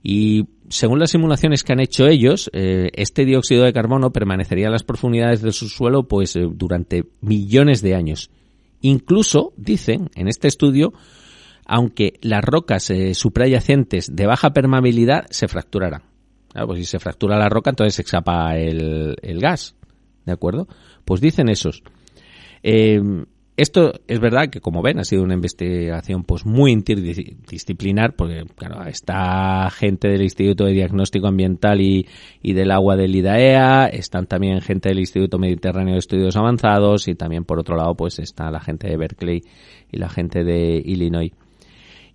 Y según las simulaciones que han hecho ellos, eh, este dióxido de carbono permanecería en las profundidades del subsuelo pues eh, durante millones de años Incluso, dicen en este estudio, aunque las rocas eh, suprayacentes de baja permeabilidad se fracturarán. pues si se fractura la roca, entonces se exapa el, el gas. ¿De acuerdo? Pues dicen esos. Eh, esto es verdad que, como ven, ha sido una investigación pues muy interdisciplinar, porque claro, está gente del Instituto de Diagnóstico Ambiental y, y, del Agua del IDAEA, están también gente del Instituto Mediterráneo de Estudios Avanzados y también por otro lado pues está la gente de Berkeley y la gente de Illinois.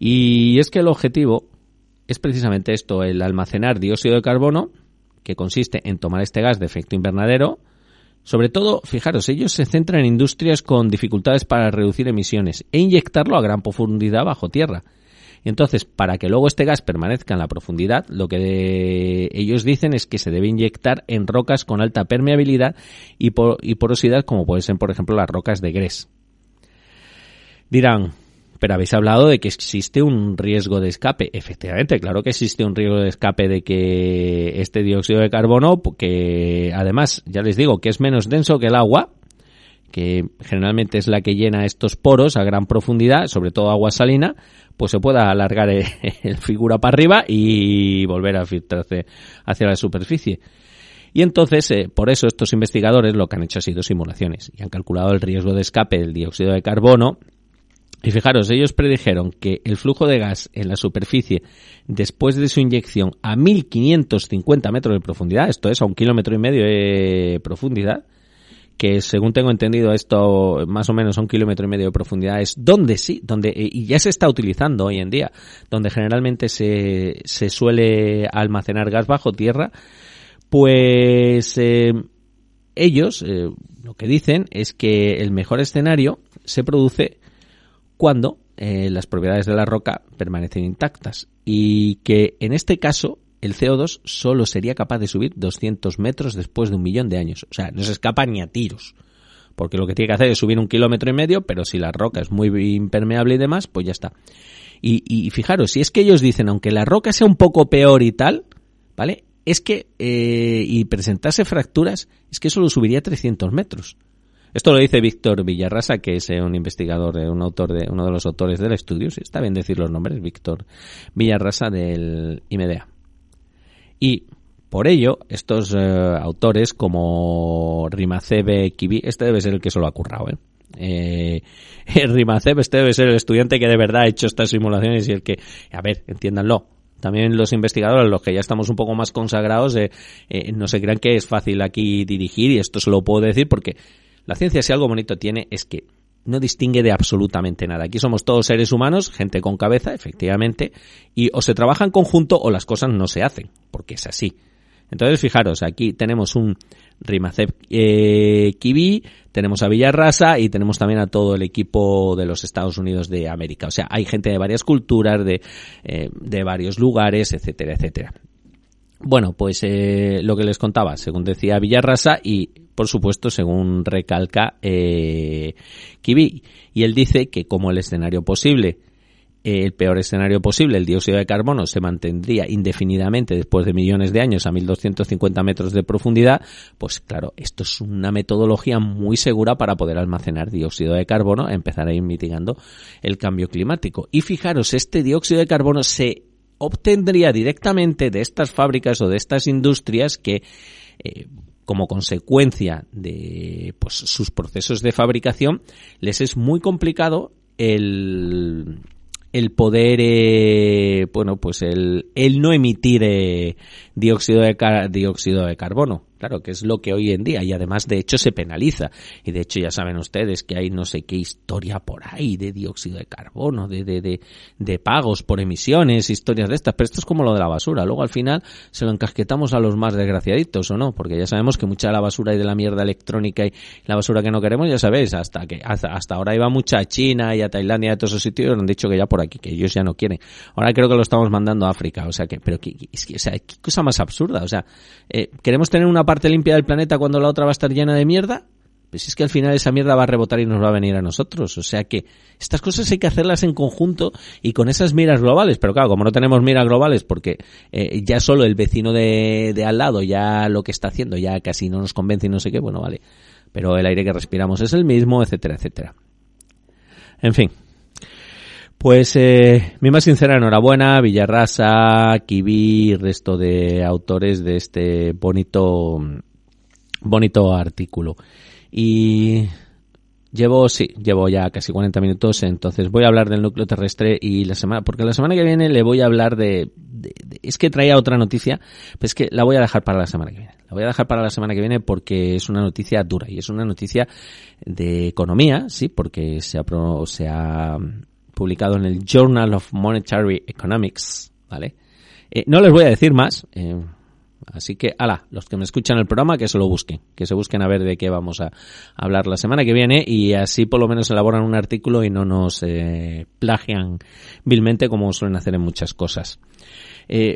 Y es que el objetivo es precisamente esto, el almacenar dióxido de carbono, que consiste en tomar este gas de efecto invernadero, sobre todo, fijaros, ellos se centran en industrias con dificultades para reducir emisiones e inyectarlo a gran profundidad bajo tierra. Entonces, para que luego este gas permanezca en la profundidad, lo que ellos dicen es que se debe inyectar en rocas con alta permeabilidad y, y porosidad, como pueden ser, por ejemplo, las rocas de grés. Dirán, pero habéis hablado de que existe un riesgo de escape. Efectivamente, claro que existe un riesgo de escape de que este dióxido de carbono, que además, ya les digo, que es menos denso que el agua, que generalmente es la que llena estos poros a gran profundidad, sobre todo agua salina, pues se pueda alargar el figura para arriba y volver a filtrarse hacia la superficie. Y entonces, eh, por eso estos investigadores lo que han hecho ha sido simulaciones y han calculado el riesgo de escape del dióxido de carbono y fijaros, ellos predijeron que el flujo de gas en la superficie después de su inyección a 1550 metros de profundidad, esto es a un kilómetro y medio de profundidad, que según tengo entendido esto más o menos a un kilómetro y medio de profundidad es donde sí, donde y ya se está utilizando hoy en día, donde generalmente se, se suele almacenar gas bajo tierra, pues eh, ellos eh, lo que dicen es que el mejor escenario se produce cuando eh, las propiedades de la roca permanecen intactas y que en este caso el CO2 solo sería capaz de subir 200 metros después de un millón de años. O sea, no se escapa ni a tiros. Porque lo que tiene que hacer es subir un kilómetro y medio, pero si la roca es muy impermeable y demás, pues ya está. Y, fijaros, si es que ellos dicen, aunque la roca sea un poco peor y tal, ¿vale? Es que, eh, y presentase fracturas, es que solo subiría 300 metros. Esto lo dice Víctor Villarrasa, que es eh, un investigador, eh, un autor de, uno de los autores del estudio. Está bien decir los nombres, Víctor Villarrasa del IMEDEA. Y por ello, estos eh, autores como Rimacebe Kibi, este debe ser el que se lo ha currado, ¿eh? Eh, este debe ser el estudiante que de verdad ha hecho estas simulaciones y el que, a ver, entiéndanlo, también los investigadores, los que ya estamos un poco más consagrados, no se crean que es fácil aquí dirigir y esto se lo puedo decir porque la ciencia, si algo bonito tiene, es que no distingue de absolutamente nada. Aquí somos todos seres humanos, gente con cabeza, efectivamente, y o se trabaja en conjunto o las cosas no se hacen, porque es así. Entonces, fijaros, aquí tenemos un Rimacep eh, Kibi, tenemos a Villarrasa y tenemos también a todo el equipo de los Estados Unidos de América. O sea, hay gente de varias culturas, de, eh, de varios lugares, etcétera, etcétera. Bueno, pues eh, lo que les contaba, según decía Villarrasa y por supuesto según recalca eh, Kibi. Y él dice que como el escenario posible el peor escenario posible, el dióxido de carbono se mantendría indefinidamente después de millones de años a 1250 metros de profundidad, pues claro, esto es una metodología muy segura para poder almacenar dióxido de carbono, empezar a ir mitigando el cambio climático. Y fijaros, este dióxido de carbono se obtendría directamente de estas fábricas o de estas industrias que eh, como consecuencia de pues, sus procesos de fabricación les es muy complicado el, el poder, eh, bueno, pues el, el no emitir eh, dióxido, de dióxido de carbono. Claro, que es lo que hoy en día y además de hecho se penaliza. Y de hecho ya saben ustedes que hay no sé qué historia por ahí de dióxido de carbono, de, de, de, de pagos por emisiones, historias de estas. Pero esto es como lo de la basura. Luego al final se lo encasquetamos a los más desgraciaditos o no, porque ya sabemos que mucha de la basura y de la mierda electrónica y la basura que no queremos, ya sabéis, hasta que hasta, hasta ahora iba mucha a China y a Tailandia y a todos esos sitios, han dicho que ya por aquí, que ellos ya no quieren. Ahora creo que lo estamos mandando a África. O sea que, pero que, o sea, qué cosa más absurda. O sea, eh, queremos tener una parte limpia del planeta cuando la otra va a estar llena de mierda, pues es que al final esa mierda va a rebotar y nos va a venir a nosotros. O sea que estas cosas hay que hacerlas en conjunto y con esas miras globales. Pero claro, como no tenemos miras globales porque eh, ya solo el vecino de, de, al lado ya lo que está haciendo ya casi no nos convence y no sé qué, bueno, vale. Pero el aire que respiramos es el mismo, etcétera, etcétera. En fin. Pues eh, mi más sincera enhorabuena, Villarrasa, Kibi, resto de autores de este bonito, bonito artículo. Y llevo, sí, llevo ya casi 40 minutos, entonces voy a hablar del núcleo terrestre y la semana, porque la semana que viene le voy a hablar de, es que traía otra noticia, pues es que la voy a dejar para la semana que viene. La voy a dejar para la semana que viene porque es una noticia dura y es una noticia de economía, sí, porque se ha, se ha publicado en el Journal of Monetary Economics, ¿vale? Eh, no les voy a decir más, eh, así que, ala, los que me escuchan el programa, que se lo busquen, que se busquen a ver de qué vamos a hablar la semana que viene y así por lo menos elaboran un artículo y no nos eh, plagian vilmente como suelen hacer en muchas cosas.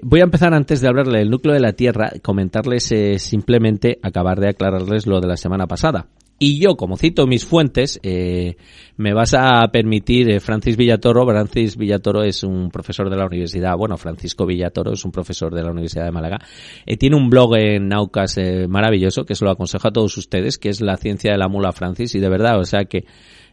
Voy a empezar antes de hablarle del núcleo de la Tierra, comentarles simplemente, acabar de aclararles lo de la semana pasada. Y yo, como cito mis fuentes, eh, me vas a permitir eh, Francis Villatoro. Francis Villatoro es un profesor de la universidad, bueno, Francisco Villatoro es un profesor de la Universidad de Málaga. Eh, tiene un blog en Naucas eh, maravilloso que se lo aconsejo a todos ustedes, que es La ciencia de la mula Francis. Y de verdad, o sea que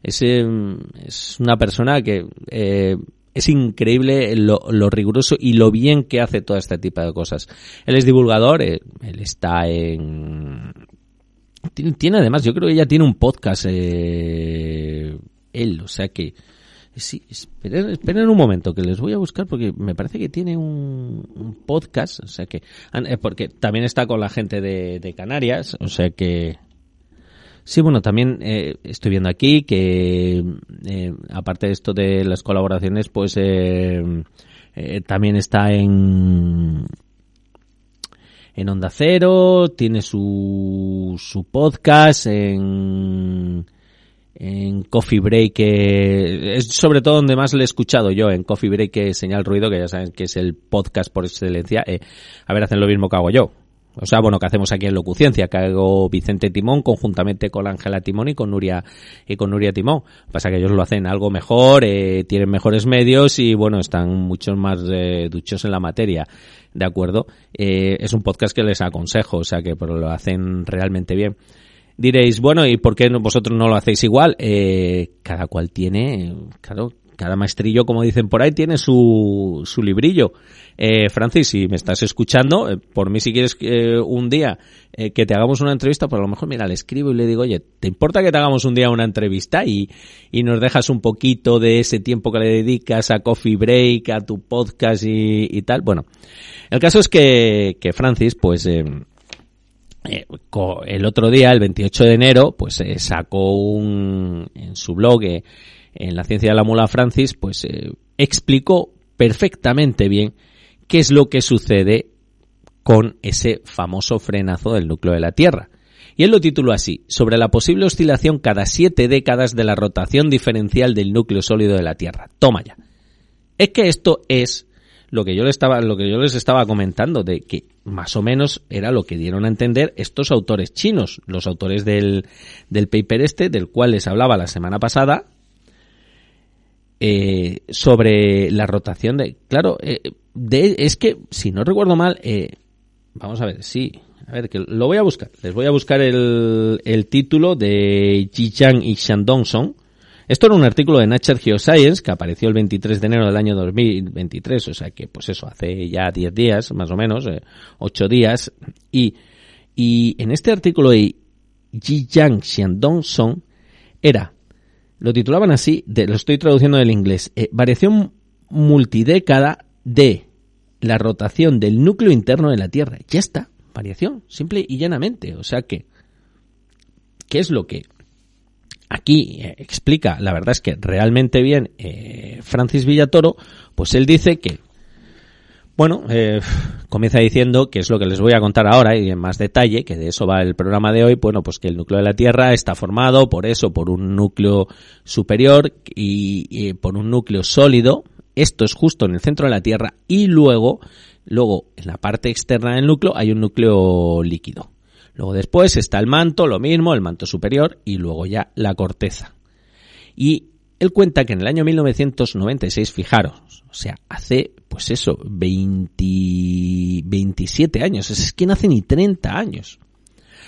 es, es una persona que eh, es increíble lo, lo, riguroso y lo bien que hace todo este tipo de cosas. Él es divulgador, él está en tiene, además, yo creo que ella tiene un podcast, eh, él, o sea que, sí, esperen, esperen, un momento que les voy a buscar porque me parece que tiene un, un podcast, o sea que, eh, porque también está con la gente de, de Canarias, o sea que, Sí, bueno, también eh, estoy viendo aquí que, eh, aparte de esto de las colaboraciones, pues eh, eh, también está en, en Onda Cero, tiene su, su podcast en, en Coffee Break, es sobre todo donde más le he escuchado yo, en Coffee Break, Señal Ruido, que ya saben que es el podcast por excelencia. Eh, a ver, hacen lo mismo que hago yo. O sea, bueno, que hacemos aquí en Locuciencia, que hago Vicente Timón conjuntamente con Ángela Timón y con Nuria y con Nuria Timón. Pasa que ellos lo hacen algo mejor, eh, tienen mejores medios y bueno, están mucho más eh, duchos en la materia. ¿De acuerdo? Eh, es un podcast que les aconsejo, o sea que pero lo hacen realmente bien. Diréis, bueno, ¿y por qué vosotros no lo hacéis igual? Cada cual tiene, claro, cada maestrillo, como dicen por ahí, tiene su, su librillo. Eh, Francis, si me estás escuchando, eh, por mí si quieres eh, un día eh, que te hagamos una entrevista, pues a lo mejor, mira, le escribo y le digo, oye, ¿te importa que te hagamos un día una entrevista y, y nos dejas un poquito de ese tiempo que le dedicas a Coffee Break, a tu podcast y, y tal? Bueno, el caso es que, que Francis, pues... Eh, el otro día, el 28 de enero, pues eh, sacó un, en su blog, eh, en la ciencia de la mula Francis, pues eh, explicó perfectamente bien qué es lo que sucede con ese famoso frenazo del núcleo de la Tierra. Y él lo tituló así, sobre la posible oscilación cada siete décadas de la rotación diferencial del núcleo sólido de la Tierra. Toma ya. Es que esto es lo que yo les estaba, lo que yo les estaba comentando, de que más o menos era lo que dieron a entender estos autores chinos, los autores del, del paper este, del cual les hablaba la semana pasada, eh, sobre la rotación de, claro, eh, de, es que, si no recuerdo mal, eh, vamos a ver, sí, a ver, que lo voy a buscar, les voy a buscar el, el título de Jichang y Shandong Song, esto era un artículo de Nature Geoscience que apareció el 23 de enero del año 2023, o sea que, pues eso, hace ya 10 días, más o menos, eh, 8 días, y, y en este artículo de Jiang Xiandong Song era, lo titulaban así, de, lo estoy traduciendo del inglés, eh, variación multidécada de la rotación del núcleo interno de la Tierra. Ya está, variación, simple y llanamente. O sea que, ¿qué es lo que aquí eh, explica, la verdad es que realmente bien, eh, Francis Villatoro, pues él dice que, bueno, eh, comienza diciendo que es lo que les voy a contar ahora y en más detalle, que de eso va el programa de hoy, bueno, pues que el núcleo de la Tierra está formado por eso, por un núcleo superior y, y por un núcleo sólido, esto es justo en el centro de la Tierra y luego, luego en la parte externa del núcleo hay un núcleo líquido. Luego después está el manto, lo mismo, el manto superior y luego ya la corteza. Y él cuenta que en el año 1996, fijaros, o sea, hace, pues eso, 20, 27 años, es que no hace ni 30 años.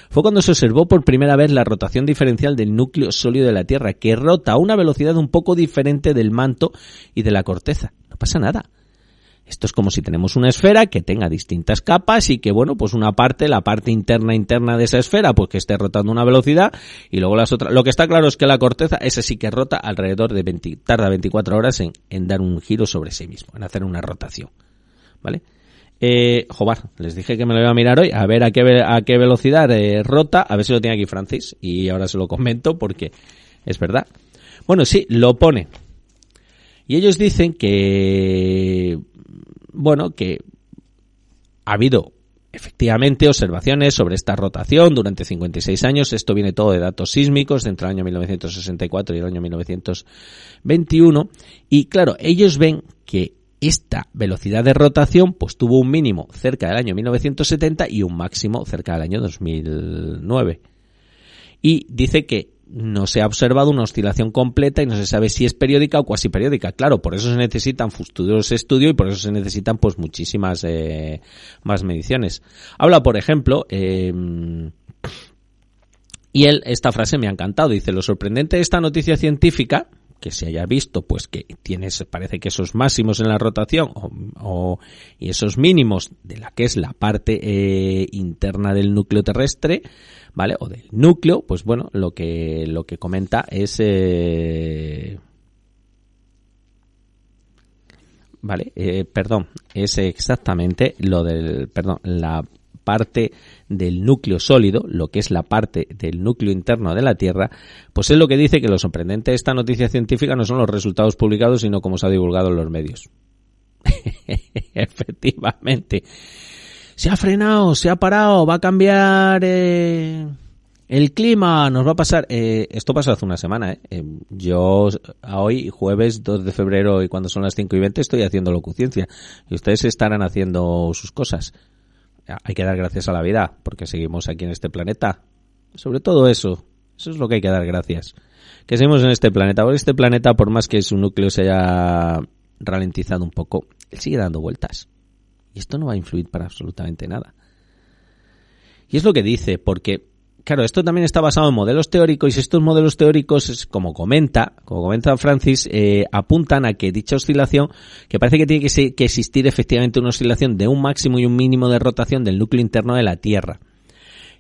Fue cuando se observó por primera vez la rotación diferencial del núcleo sólido de la Tierra, que rota a una velocidad un poco diferente del manto y de la corteza. No pasa nada. Esto es como si tenemos una esfera que tenga distintas capas y que, bueno, pues una parte, la parte interna interna de esa esfera, pues que esté rotando una velocidad y luego las otras. Lo que está claro es que la corteza, esa sí que rota alrededor de 20, tarda 24 horas en, en dar un giro sobre sí mismo, en hacer una rotación. ¿Vale? Eh, Jobar, les dije que me lo iba a mirar hoy, a ver a qué, a qué velocidad eh, rota, a ver si lo tiene aquí Francis, y ahora se lo comento porque es verdad. Bueno, sí, lo pone. Y ellos dicen que bueno, que ha habido efectivamente observaciones sobre esta rotación durante 56 años. Esto viene todo de datos sísmicos entre el año 1964 y el año 1921. Y claro, ellos ven que esta velocidad de rotación pues tuvo un mínimo cerca del año 1970 y un máximo cerca del año 2009. Y dice que no se ha observado una oscilación completa y no se sabe si es periódica o cuasi periódica. Claro, por eso se necesitan futuros estudios y por eso se necesitan pues muchísimas eh, más mediciones. Habla, por ejemplo, eh, y él, esta frase me ha encantado, dice, lo sorprendente de esta noticia científica que se haya visto pues que tienes parece que esos máximos en la rotación o, y esos mínimos de la que es la parte eh, interna del núcleo terrestre vale o del núcleo pues bueno lo que lo que comenta es eh, vale eh, perdón es exactamente lo del perdón la parte del núcleo sólido, lo que es la parte del núcleo interno de la Tierra, pues es lo que dice que lo sorprendente de esta noticia científica no son los resultados publicados, sino cómo se ha divulgado en los medios. Efectivamente. Se ha frenado, se ha parado, va a cambiar eh, el clima, nos va a pasar... Eh, esto pasó hace una semana, ¿eh? ¿eh? Yo hoy, jueves 2 de febrero, y cuando son las 5 y 20, estoy haciendo locuciencia. Y ustedes estarán haciendo sus cosas hay que dar gracias a la vida, porque seguimos aquí en este planeta. Sobre todo eso, eso es lo que hay que dar gracias. Que seguimos en este planeta. Porque este planeta, por más que su núcleo se haya ralentizado un poco, él sigue dando vueltas. Y esto no va a influir para absolutamente nada. Y es lo que dice, porque claro, esto también está basado en modelos teóricos y estos modelos teóricos, como comenta, como comenta Francis, eh, apuntan a que dicha oscilación, que parece que tiene que, existir efectivamente una oscilación de un máximo y un mínimo de rotación del núcleo interno de la Tierra.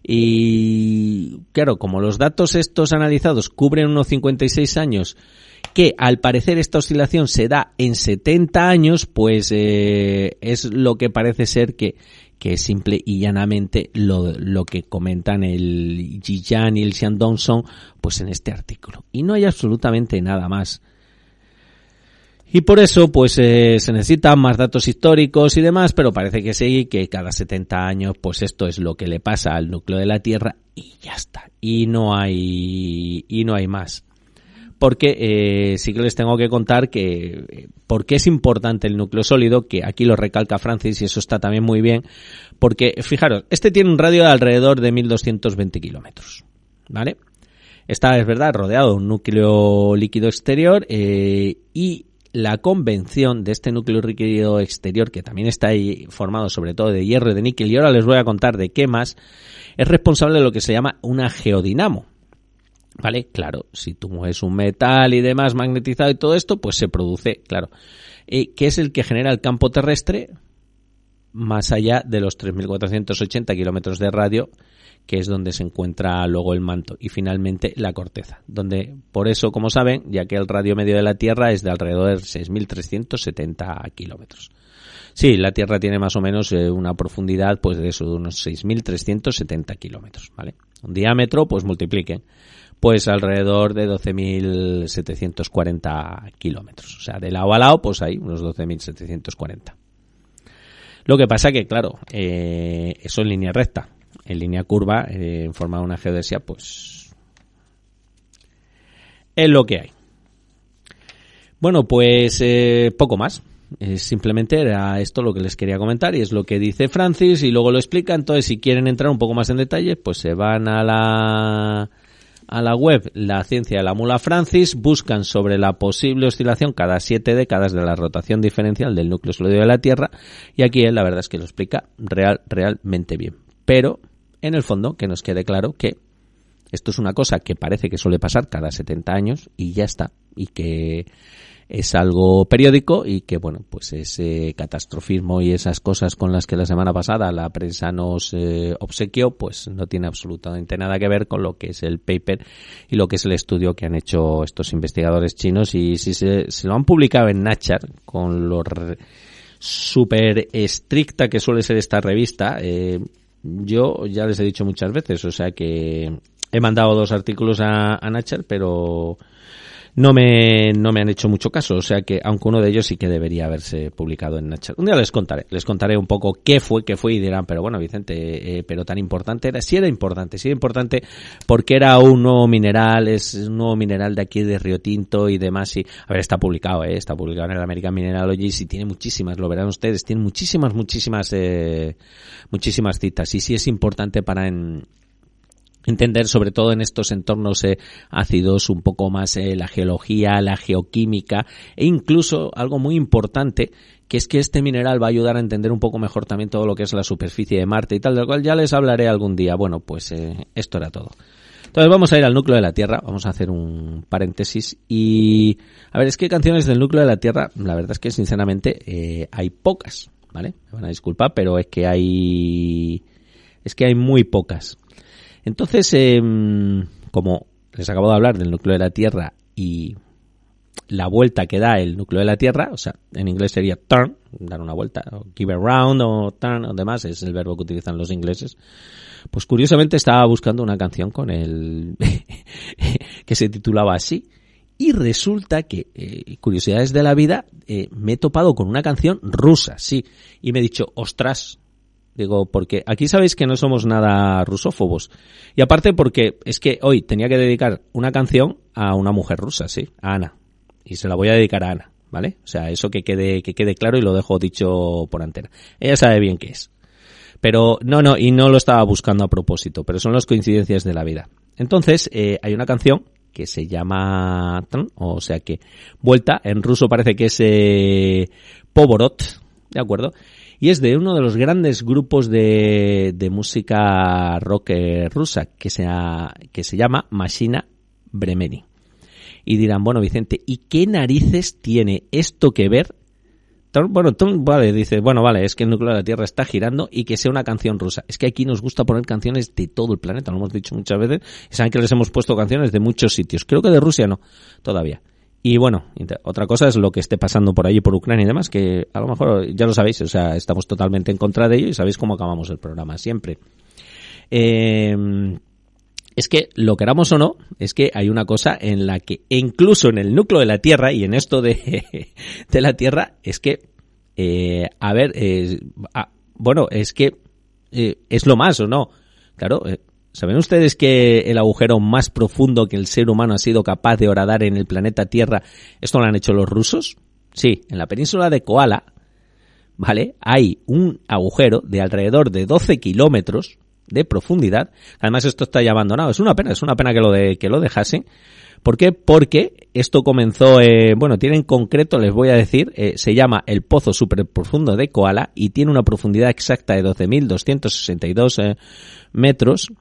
Y claro, como los datos estos analizados cubren unos 56 años, que al parecer esta oscilación se da en 70 años, pues eh, es lo que parece ser que que es simple y llanamente lo, lo que comentan el Jiyan y el Xiandong Song pues en este artículo. Y no hay absolutamente nada más. Y por eso, pues eh, se necesitan más datos históricos y demás, pero parece que sí, que cada 70 años, pues esto es lo que le pasa al núcleo de la Tierra y ya está. Y no hay, y no hay más. Porque eh, sí que les tengo que contar que, eh, por qué es importante el núcleo sólido, que aquí lo recalca Francis y eso está también muy bien, porque fijaros, este tiene un radio de alrededor de 1220 kilómetros, ¿vale? Está, es verdad, rodeado de un núcleo líquido exterior eh, y la convención de este núcleo líquido exterior, que también está ahí formado sobre todo de hierro y de níquel, y ahora les voy a contar de qué más, es responsable de lo que se llama una geodinamo. ¿Vale? Claro, si tú mueves un metal y demás magnetizado y todo esto, pues se produce, claro. Eh, ¿Qué es el que genera el campo terrestre? Más allá de los 3.480 kilómetros de radio que es donde se encuentra luego el manto y finalmente la corteza, donde por eso, como saben, ya que el radio medio de la Tierra es de alrededor de 6.370 kilómetros. Sí, la Tierra tiene más o menos eh, una profundidad, pues de eso, de unos 6.370 kilómetros, ¿vale? Un diámetro, pues multipliquen, pues alrededor de 12.740 kilómetros. O sea, de lado a lado, pues hay unos 12.740. Lo que pasa que, claro, eh, eso en línea recta en línea curva, eh, en forma de una geodesia, pues es lo que hay. Bueno, pues eh, poco más. simplemente era esto lo que les quería comentar y es lo que dice Francis y luego lo explica. Entonces, si quieren entrar un poco más en detalle, pues se van a la a la web La Ciencia de la Mula Francis, buscan sobre la posible oscilación cada siete décadas de la rotación diferencial del núcleo sólido de la Tierra y aquí él la verdad es que lo explica real, realmente bien. Pero en el fondo, que nos quede claro que esto es una cosa que parece que suele pasar cada 70 años y ya está. Y que es algo periódico y que, bueno, pues ese catastrofismo y esas cosas con las que la semana pasada la prensa nos eh, obsequió, pues no tiene absolutamente nada que ver con lo que es el paper y lo que es el estudio que han hecho estos investigadores chinos. Y si se, lo han publicado en Nature, con lo súper estricta que suele ser esta revista, eh, yo ya les he dicho muchas veces, o sea que he mandado dos artículos a, a Nacher, pero no me, no me han hecho mucho caso, o sea que aunque uno de ellos sí que debería haberse publicado en Nature. Un día les contaré, les contaré un poco qué fue, qué fue y dirán, pero bueno, Vicente, eh, pero tan importante era, sí era importante, sí era importante porque era un nuevo mineral, es un nuevo mineral de aquí de Río Tinto y demás y, a ver, está publicado, eh, está publicado en el American Mineralogy y tiene muchísimas, lo verán ustedes, tiene muchísimas, muchísimas, eh, muchísimas citas y sí es importante para en, entender sobre todo en estos entornos eh, ácidos un poco más eh, la geología, la geoquímica e incluso algo muy importante que es que este mineral va a ayudar a entender un poco mejor también todo lo que es la superficie de Marte y tal, del cual ya les hablaré algún día. Bueno, pues eh, esto era todo. Entonces vamos a ir al núcleo de la Tierra, vamos a hacer un paréntesis y a ver, es que canciones del núcleo de la Tierra, la verdad es que sinceramente hay pocas, ¿vale? Me van a disculpar, pero es que hay es que hay muy pocas. Entonces, em, como les acabo de hablar del núcleo de la Tierra y la vuelta que da el núcleo de la Tierra, o sea, en inglés sería turn, dar una vuelta, o give around o turn o demás, es el verbo que utilizan los ingleses. Pues curiosamente estaba buscando una canción con el que se titulaba así y resulta que, eh, curiosidades de la vida, eh, me he topado con una canción rusa, sí, y me he dicho, ostras, Digo, porque aquí sabéis que no somos nada rusófobos. Y aparte porque es que hoy tenía que dedicar una canción a una mujer rusa, sí, a Ana. Y se la voy a dedicar a Ana, ¿vale? O sea, eso que quede, que quede claro y lo dejo dicho por antena. Ella sabe bien qué es. Pero no, no, y no lo estaba buscando a propósito, pero son las coincidencias de la vida. Entonces, eh, hay una canción que se llama, o sea que, vuelta, en ruso parece que es eh, Povorot, ¿de acuerdo? Y es de uno de los grandes grupos de, de música rock eh, rusa que se, que se llama Machina Bremeni. Y dirán, bueno Vicente, ¿y qué narices tiene esto que ver? Bueno, vale, dice, bueno, vale, es que el núcleo de la Tierra está girando y que sea una canción rusa. Es que aquí nos gusta poner canciones de todo el planeta, lo hemos dicho muchas veces. Saben que les hemos puesto canciones de muchos sitios. Creo que de Rusia no, todavía. Y bueno, otra cosa es lo que esté pasando por allí, por Ucrania y demás, que a lo mejor ya lo sabéis, o sea, estamos totalmente en contra de ello y sabéis cómo acabamos el programa siempre. Eh, es que lo queramos o no, es que hay una cosa en la que incluso en el núcleo de la Tierra y en esto de, de la Tierra es que, eh, a ver, eh, bueno, es que eh, es lo más o no. Claro, eh, ¿saben ustedes que el agujero más profundo que el ser humano ha sido capaz de horadar en el planeta Tierra, esto lo han hecho los rusos? Sí, en la península de Koala, ¿vale? Hay un agujero de alrededor de 12 kilómetros de profundidad. Además, esto está ya abandonado. Es una pena, es una pena que lo, de, que lo dejasen. ¿Por qué? Porque esto comenzó, eh, bueno, tiene en concreto, les voy a decir, eh, se llama el Pozo Super Profundo de Koala y tiene una profundidad exacta de 12.262 eh, metros.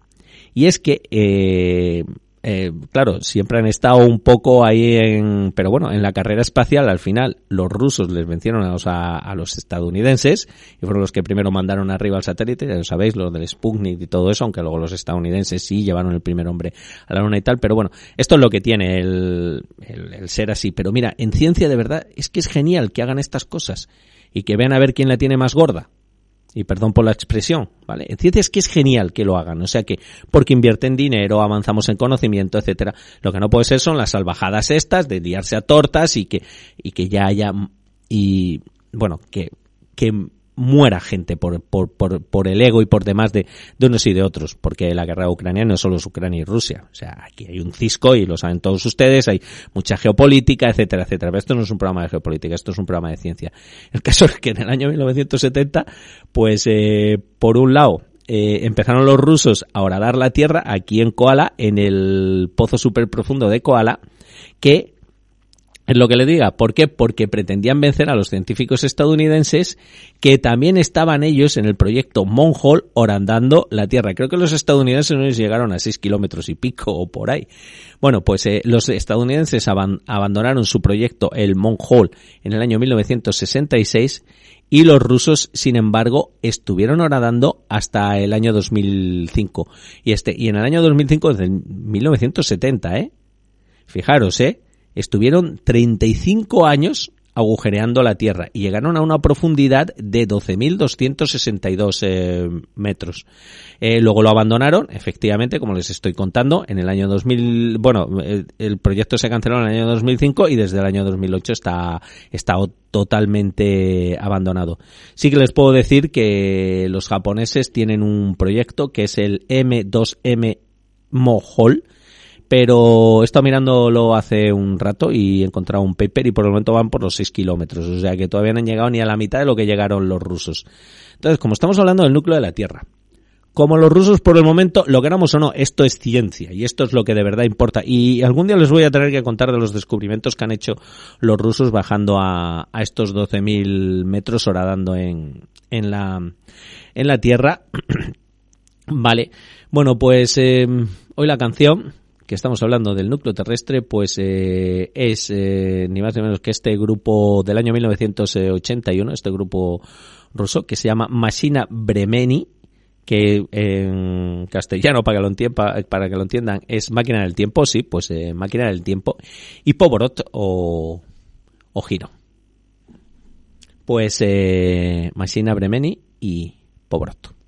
Y es que eh, eh, claro, siempre han estado un poco ahí en, pero bueno, en la carrera espacial al final los rusos les vencieron a los, a, los estadounidenses y fueron los que primero mandaron arriba al satélite, ya lo sabéis, lo del Sputnik y todo eso, aunque luego los estadounidenses sí llevaron el primer hombre a la luna y tal, pero bueno, esto es lo que tiene el, el, el ser así. Pero mira, en ciencia de verdad es que es genial que hagan estas cosas y que vean a ver quién la tiene más gorda y perdón por la expresión, ¿vale? En ciencia es que es genial que lo hagan, o sea que porque invierten dinero, avanzamos en conocimiento, etcétera. Lo que no puede ser son las salvajadas estas de liarse a tortas y que y que ya haya y bueno, que que muera gente por, por, por, por el ego y por demás de, de unos y de otros, porque la guerra ucraniana no solo es Ucrania y Rusia, o sea, aquí hay un cisco y lo saben todos ustedes, hay mucha geopolítica, etcétera, etcétera, pero esto no es un programa de geopolítica, esto es un programa de ciencia. El caso es que en el año 1970, pues, eh, por un lado, eh, empezaron los rusos a horadar la tierra aquí en Koala, en el pozo super profundo de Koala, que es lo que le diga. ¿Por qué? Porque pretendían vencer a los científicos estadounidenses que también estaban ellos en el proyecto Monhole orandando la Tierra. Creo que los estadounidenses no llegaron a 6 kilómetros y pico o por ahí. Bueno, pues eh, los estadounidenses aban abandonaron su proyecto, el Monhole, en el año 1966 y los rusos, sin embargo, estuvieron orandando hasta el año 2005. Y este, y en el año 2005, desde 1970, ¿eh? Fijaros, ¿eh? Estuvieron 35 años agujereando la Tierra y llegaron a una profundidad de 12.262 eh, metros. Eh, luego lo abandonaron, efectivamente, como les estoy contando, en el año 2000, bueno, el, proyecto se canceló en el año 2005 y desde el año 2008 está, está totalmente abandonado. Sí que les puedo decir que los japoneses tienen un proyecto que es el M2M Mohol, pero he estado mirándolo hace un rato y he encontrado un paper y por el momento van por los 6 kilómetros, o sea que todavía no han llegado ni a la mitad de lo que llegaron los rusos. Entonces, como estamos hablando del núcleo de la Tierra, como los rusos por el momento, lo queramos o no, esto es ciencia y esto es lo que de verdad importa. Y algún día les voy a tener que contar de los descubrimientos que han hecho los rusos bajando a, a estos 12.000 metros horadando en, en, la, en la Tierra. vale, bueno, pues eh, hoy la canción que estamos hablando del núcleo terrestre, pues eh, es eh, ni más ni menos que este grupo del año 1981, este grupo ruso que se llama Masina Bremeni, que en castellano para que lo entiendan, es máquina del tiempo, sí, pues eh, máquina del tiempo y Poborot o, o giro. Pues Masina Bremeni y Poborot.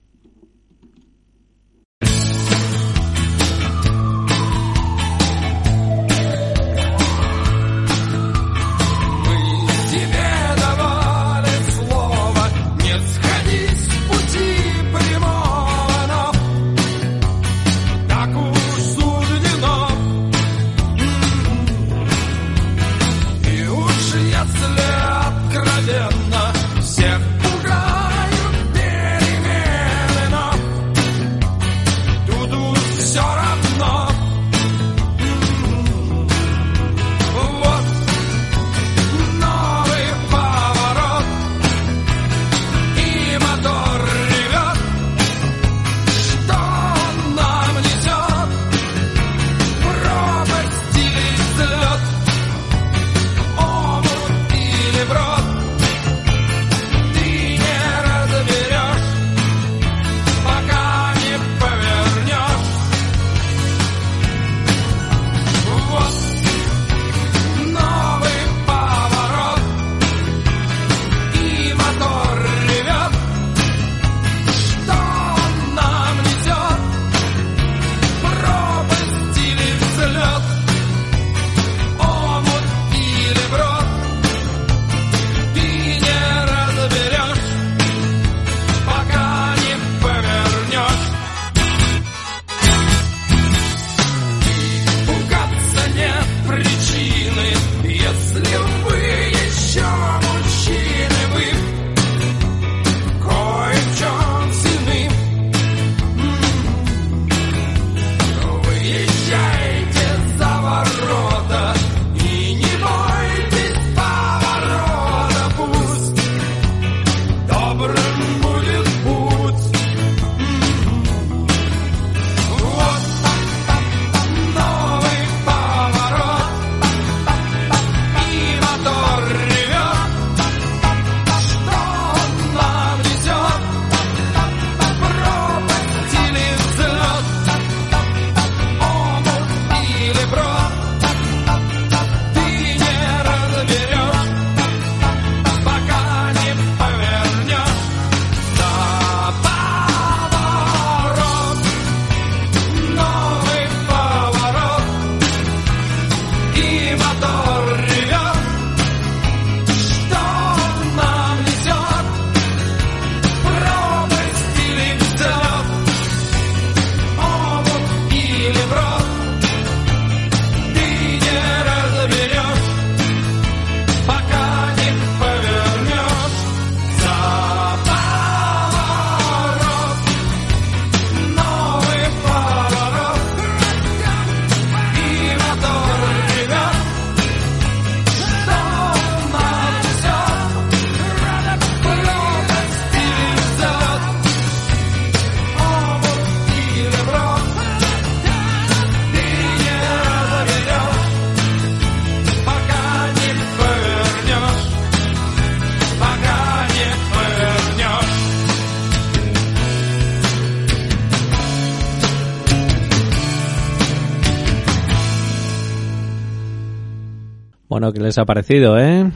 Bueno, ¿qué les ha parecido, eh?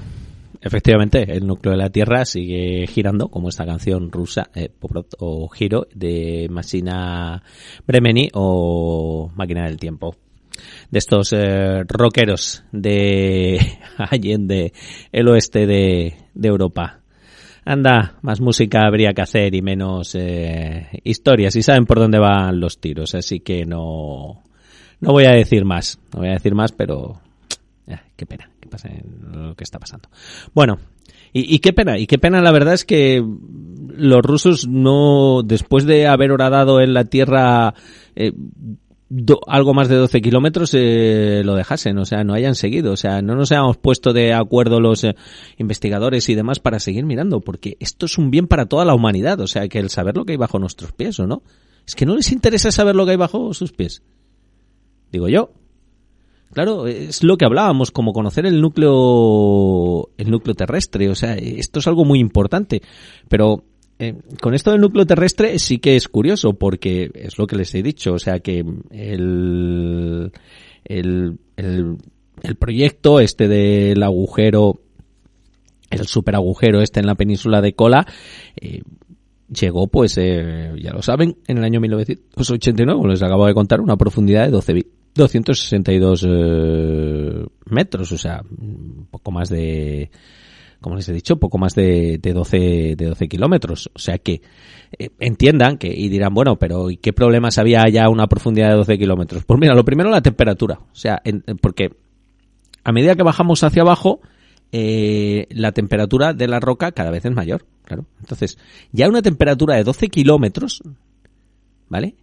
Efectivamente, el núcleo de la Tierra sigue girando, como esta canción rusa, eh, o Giro, de Masina Bremeni o Máquina del Tiempo. De estos eh, rockeros de Allende, el oeste de, Europa. Anda, más música habría que hacer y menos eh, historias y saben por dónde van los tiros, así que no, no voy a decir más, no voy a decir más, pero qué pena que pase lo que está pasando. Bueno, y, qué pena, y qué pena la verdad es que los rusos no, después de haber horadado en la tierra eh, algo más de 12 kilómetros eh, lo dejasen, o sea, no hayan seguido, o sea, no nos hayamos puesto de acuerdo los eh, investigadores y demás para seguir mirando, porque esto es un bien para toda la humanidad, o sea, que el saber lo que hay bajo nuestros pies, ¿o no? Es que no les interesa saber lo que hay bajo sus pies. Digo yo. Claro, es lo que hablábamos, como conocer el núcleo, el núcleo terrestre, o sea, esto es algo muy importante, pero eh, con esto del núcleo terrestre sí que es curioso porque es lo que les he dicho, o sea que el, el, el, proyecto este del agujero, el superagujero este en la península de Kola, eh, llegó pues, eh, ya lo saben, en el año 1989, les acabo de contar, una profundidad de 12, 262 eh, metros, o sea, un poco más de como les he dicho, poco más de, de 12, de 12 kilómetros. O sea que eh, entiendan que y dirán, bueno, pero ¿y qué problemas había ya una profundidad de 12 kilómetros? Pues mira, lo primero la temperatura. O sea, en, porque a medida que bajamos hacia abajo, eh, la temperatura de la roca cada vez es mayor, claro. Entonces, ya una temperatura de 12 kilómetros, ¿vale?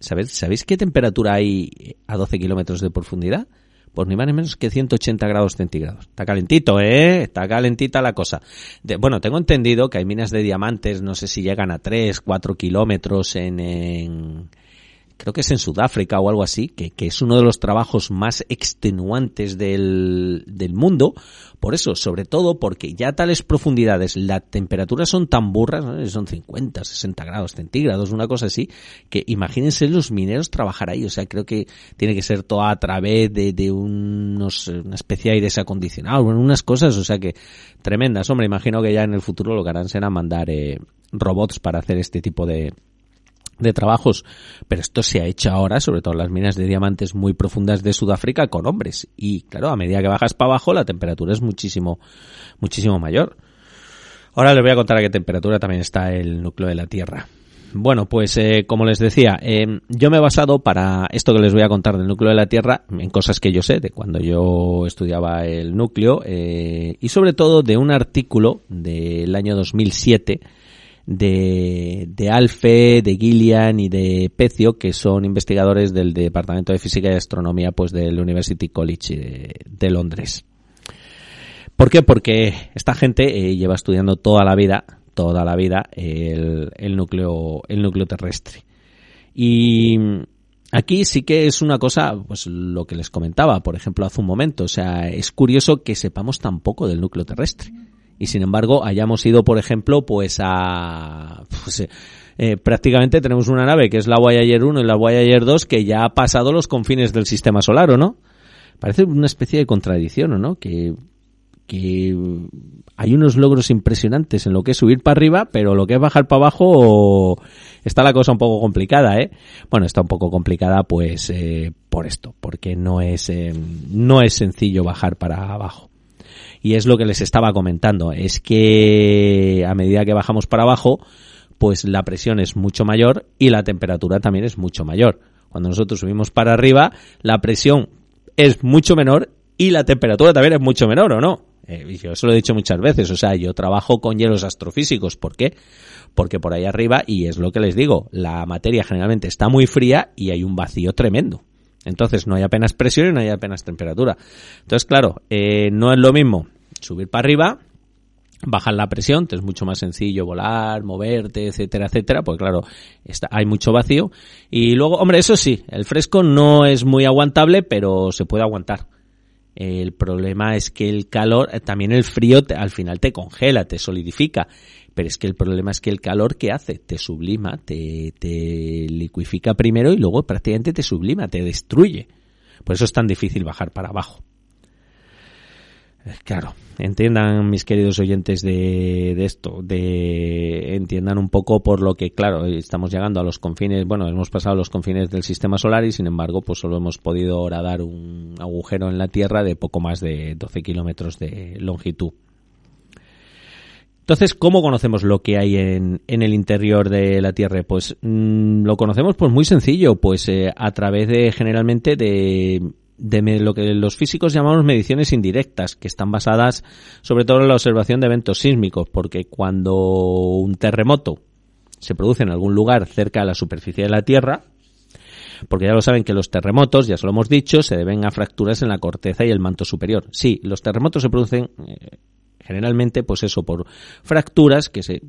¿Sabéis, ¿Sabéis qué temperatura hay a 12 kilómetros de profundidad? pues ni más ni menos que 180 grados centígrados. Está calentito, ¿eh? Está calentita la cosa. Bueno, tengo entendido que hay minas de diamantes, no sé si llegan a 3, 4 kilómetros en creo que es en Sudáfrica o algo así, que, que es uno de los trabajos más extenuantes del, del mundo. Por eso, sobre todo porque ya a tales profundidades las temperaturas son tan burras, ¿no? son 50, 60 grados centígrados, una cosa así, que imagínense los mineros trabajar ahí. O sea, creo que tiene que ser todo a través de, de unos, una especie de aires acondicionados, unas cosas, o sea que tremendas. Hombre, imagino que ya en el futuro lo que harán será mandar eh, robots para hacer este tipo de, de trabajos, pero esto se ha hecho ahora, sobre todo las minas de diamantes muy profundas de Sudáfrica, con hombres. Y claro, a medida que bajas para abajo, la temperatura es muchísimo, muchísimo mayor. Ahora les voy a contar a qué temperatura también está el núcleo de la Tierra. Bueno, pues eh, como les decía, eh, yo me he basado para esto que les voy a contar del núcleo de la Tierra en cosas que yo sé de cuando yo estudiaba el núcleo eh, y sobre todo de un artículo del año 2007 de, de Alfe, de Gillian y de Pecio, que son investigadores del Departamento de Física y Astronomía pues del University College de, Londres. ¿Por qué? Porque esta gente eh, lleva estudiando toda la vida, toda la vida, el, el núcleo, el núcleo terrestre. Y Aquí sí que es una cosa, pues lo que les comentaba, por ejemplo, hace un momento. O sea, es curioso que sepamos tan poco del núcleo terrestre y sin embargo hayamos ido, por ejemplo, pues a... Pues, eh, eh, prácticamente tenemos una nave que es la Voyager 1 y la Voyager 2 que ya ha pasado los confines del sistema solar, ¿o no? Parece una especie de contradicción, ¿o no? Que, que hay unos logros impresionantes en lo que es subir para arriba, pero lo que es bajar para abajo está la cosa un poco complicada, ¿eh? Bueno, está un poco complicada pues eh, por esto, porque no es, eh, no es sencillo bajar para abajo y es lo que les estaba comentando, es que a medida que bajamos para abajo, pues la presión es mucho mayor y la temperatura también es mucho mayor. Cuando nosotros subimos para arriba, la presión es mucho menor y la temperatura también es mucho menor, ¿o no? Eh, yo eso lo he dicho muchas veces, o sea, yo trabajo con hielos astrofísicos, ¿por qué? Porque por ahí arriba, y es lo que les digo, la materia generalmente está muy fría y hay un vacío tremendo. Entonces no hay apenas presión y no hay apenas temperatura. Entonces, claro, eh, no es lo mismo subir para arriba, bajar la presión, te es mucho más sencillo volar, moverte, etcétera, etcétera, pues claro, está, hay mucho vacío. Y luego, hombre, eso sí, el fresco no es muy aguantable, pero se puede aguantar. El problema es que el calor, eh, también el frío al final te congela, te solidifica. Pero es que el problema es que el calor que hace te sublima, te, te liquifica primero y luego prácticamente te sublima, te destruye. Por eso es tan difícil bajar para abajo. Claro, entiendan mis queridos oyentes de, esto, de entiendan un poco por lo que, claro, estamos llegando a los confines, bueno, hemos pasado los confines del sistema solar y sin embargo, pues solo hemos podido ahora dar un agujero en la Tierra de poco más de 12 kilómetros de longitud. Entonces, ¿cómo conocemos lo que hay en, el interior de la Tierra? Pues mmm, lo conocemos pues muy sencillo, pues eh, a través de generalmente de de lo que los físicos llamamos mediciones indirectas, que están basadas sobre todo en la observación de eventos sísmicos, porque cuando un terremoto se produce en algún lugar cerca de la superficie de la Tierra, porque ya lo saben que los terremotos, ya se lo hemos dicho, se deben a fracturas en la corteza y el manto superior. Sí, los terremotos se producen eh, generalmente, pues eso, por fracturas que se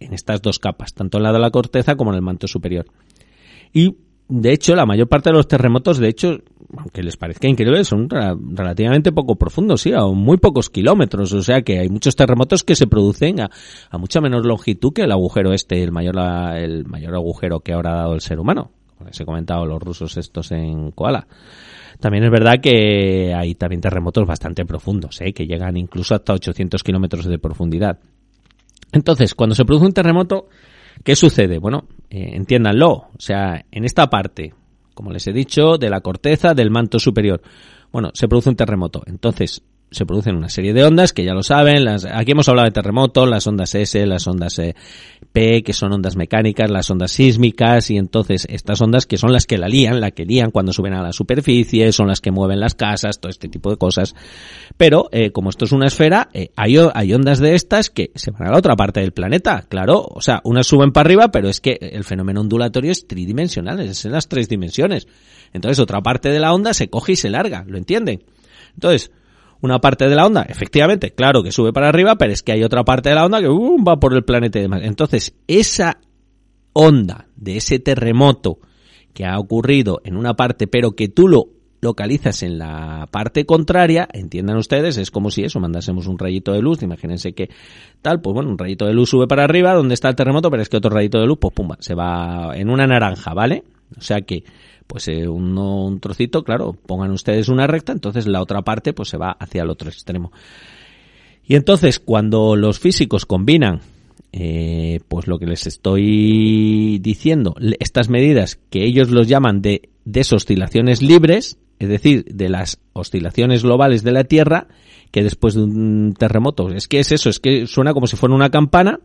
en estas dos capas, tanto en la de la corteza como en el manto superior. Y de hecho, la mayor parte de los terremotos, de hecho, aunque les parezca increíble, son relativamente poco profundos, sí, a muy pocos kilómetros. O sea que hay muchos terremotos que se producen a, a mucha menor longitud que el agujero este, el mayor, el mayor agujero que habrá dado el ser humano. Como les he comentado, los rusos estos en Koala. También es verdad que hay también terremotos bastante profundos, ¿eh? que llegan incluso hasta 800 kilómetros de profundidad. Entonces, cuando se produce un terremoto, ¿qué sucede? Bueno, eh, entiéndanlo, o sea, en esta parte, como les he dicho, de la corteza del manto superior. Bueno, se produce un terremoto. Entonces, se producen una serie de ondas que ya lo saben. Las, aquí hemos hablado de terremotos, las ondas S, las ondas eh, P, que son ondas mecánicas, las ondas sísmicas, y entonces estas ondas que son las que la lían, la que lían cuando suben a la superficie, son las que mueven las casas, todo este tipo de cosas. Pero, eh, como esto es una esfera, eh, hay, hay ondas de estas que se van a la otra parte del planeta, claro. O sea, unas suben para arriba, pero es que el fenómeno ondulatorio es tridimensional, es en las tres dimensiones. Entonces, otra parte de la onda se coge y se larga, ¿lo entienden? Entonces, una parte de la onda, efectivamente, claro que sube para arriba, pero es que hay otra parte de la onda que uh, va por el planeta y demás. Entonces, esa onda de ese terremoto que ha ocurrido en una parte, pero que tú lo localizas en la parte contraria, entiendan ustedes, es como si eso, mandásemos un rayito de luz, imagínense que tal, pues bueno, un rayito de luz sube para arriba, donde está el terremoto, pero es que otro rayito de luz, pues pumba, se va en una naranja, ¿vale? O sea que pues eh, un trocito, claro, pongan ustedes una recta, entonces la otra parte pues se va hacia el otro extremo. Y entonces cuando los físicos combinan eh, pues lo que les estoy diciendo, estas medidas que ellos los llaman de desoscilaciones libres, es decir, de las oscilaciones globales de la Tierra, que después de un terremoto, es que es eso, es que suena como si fuera una campana,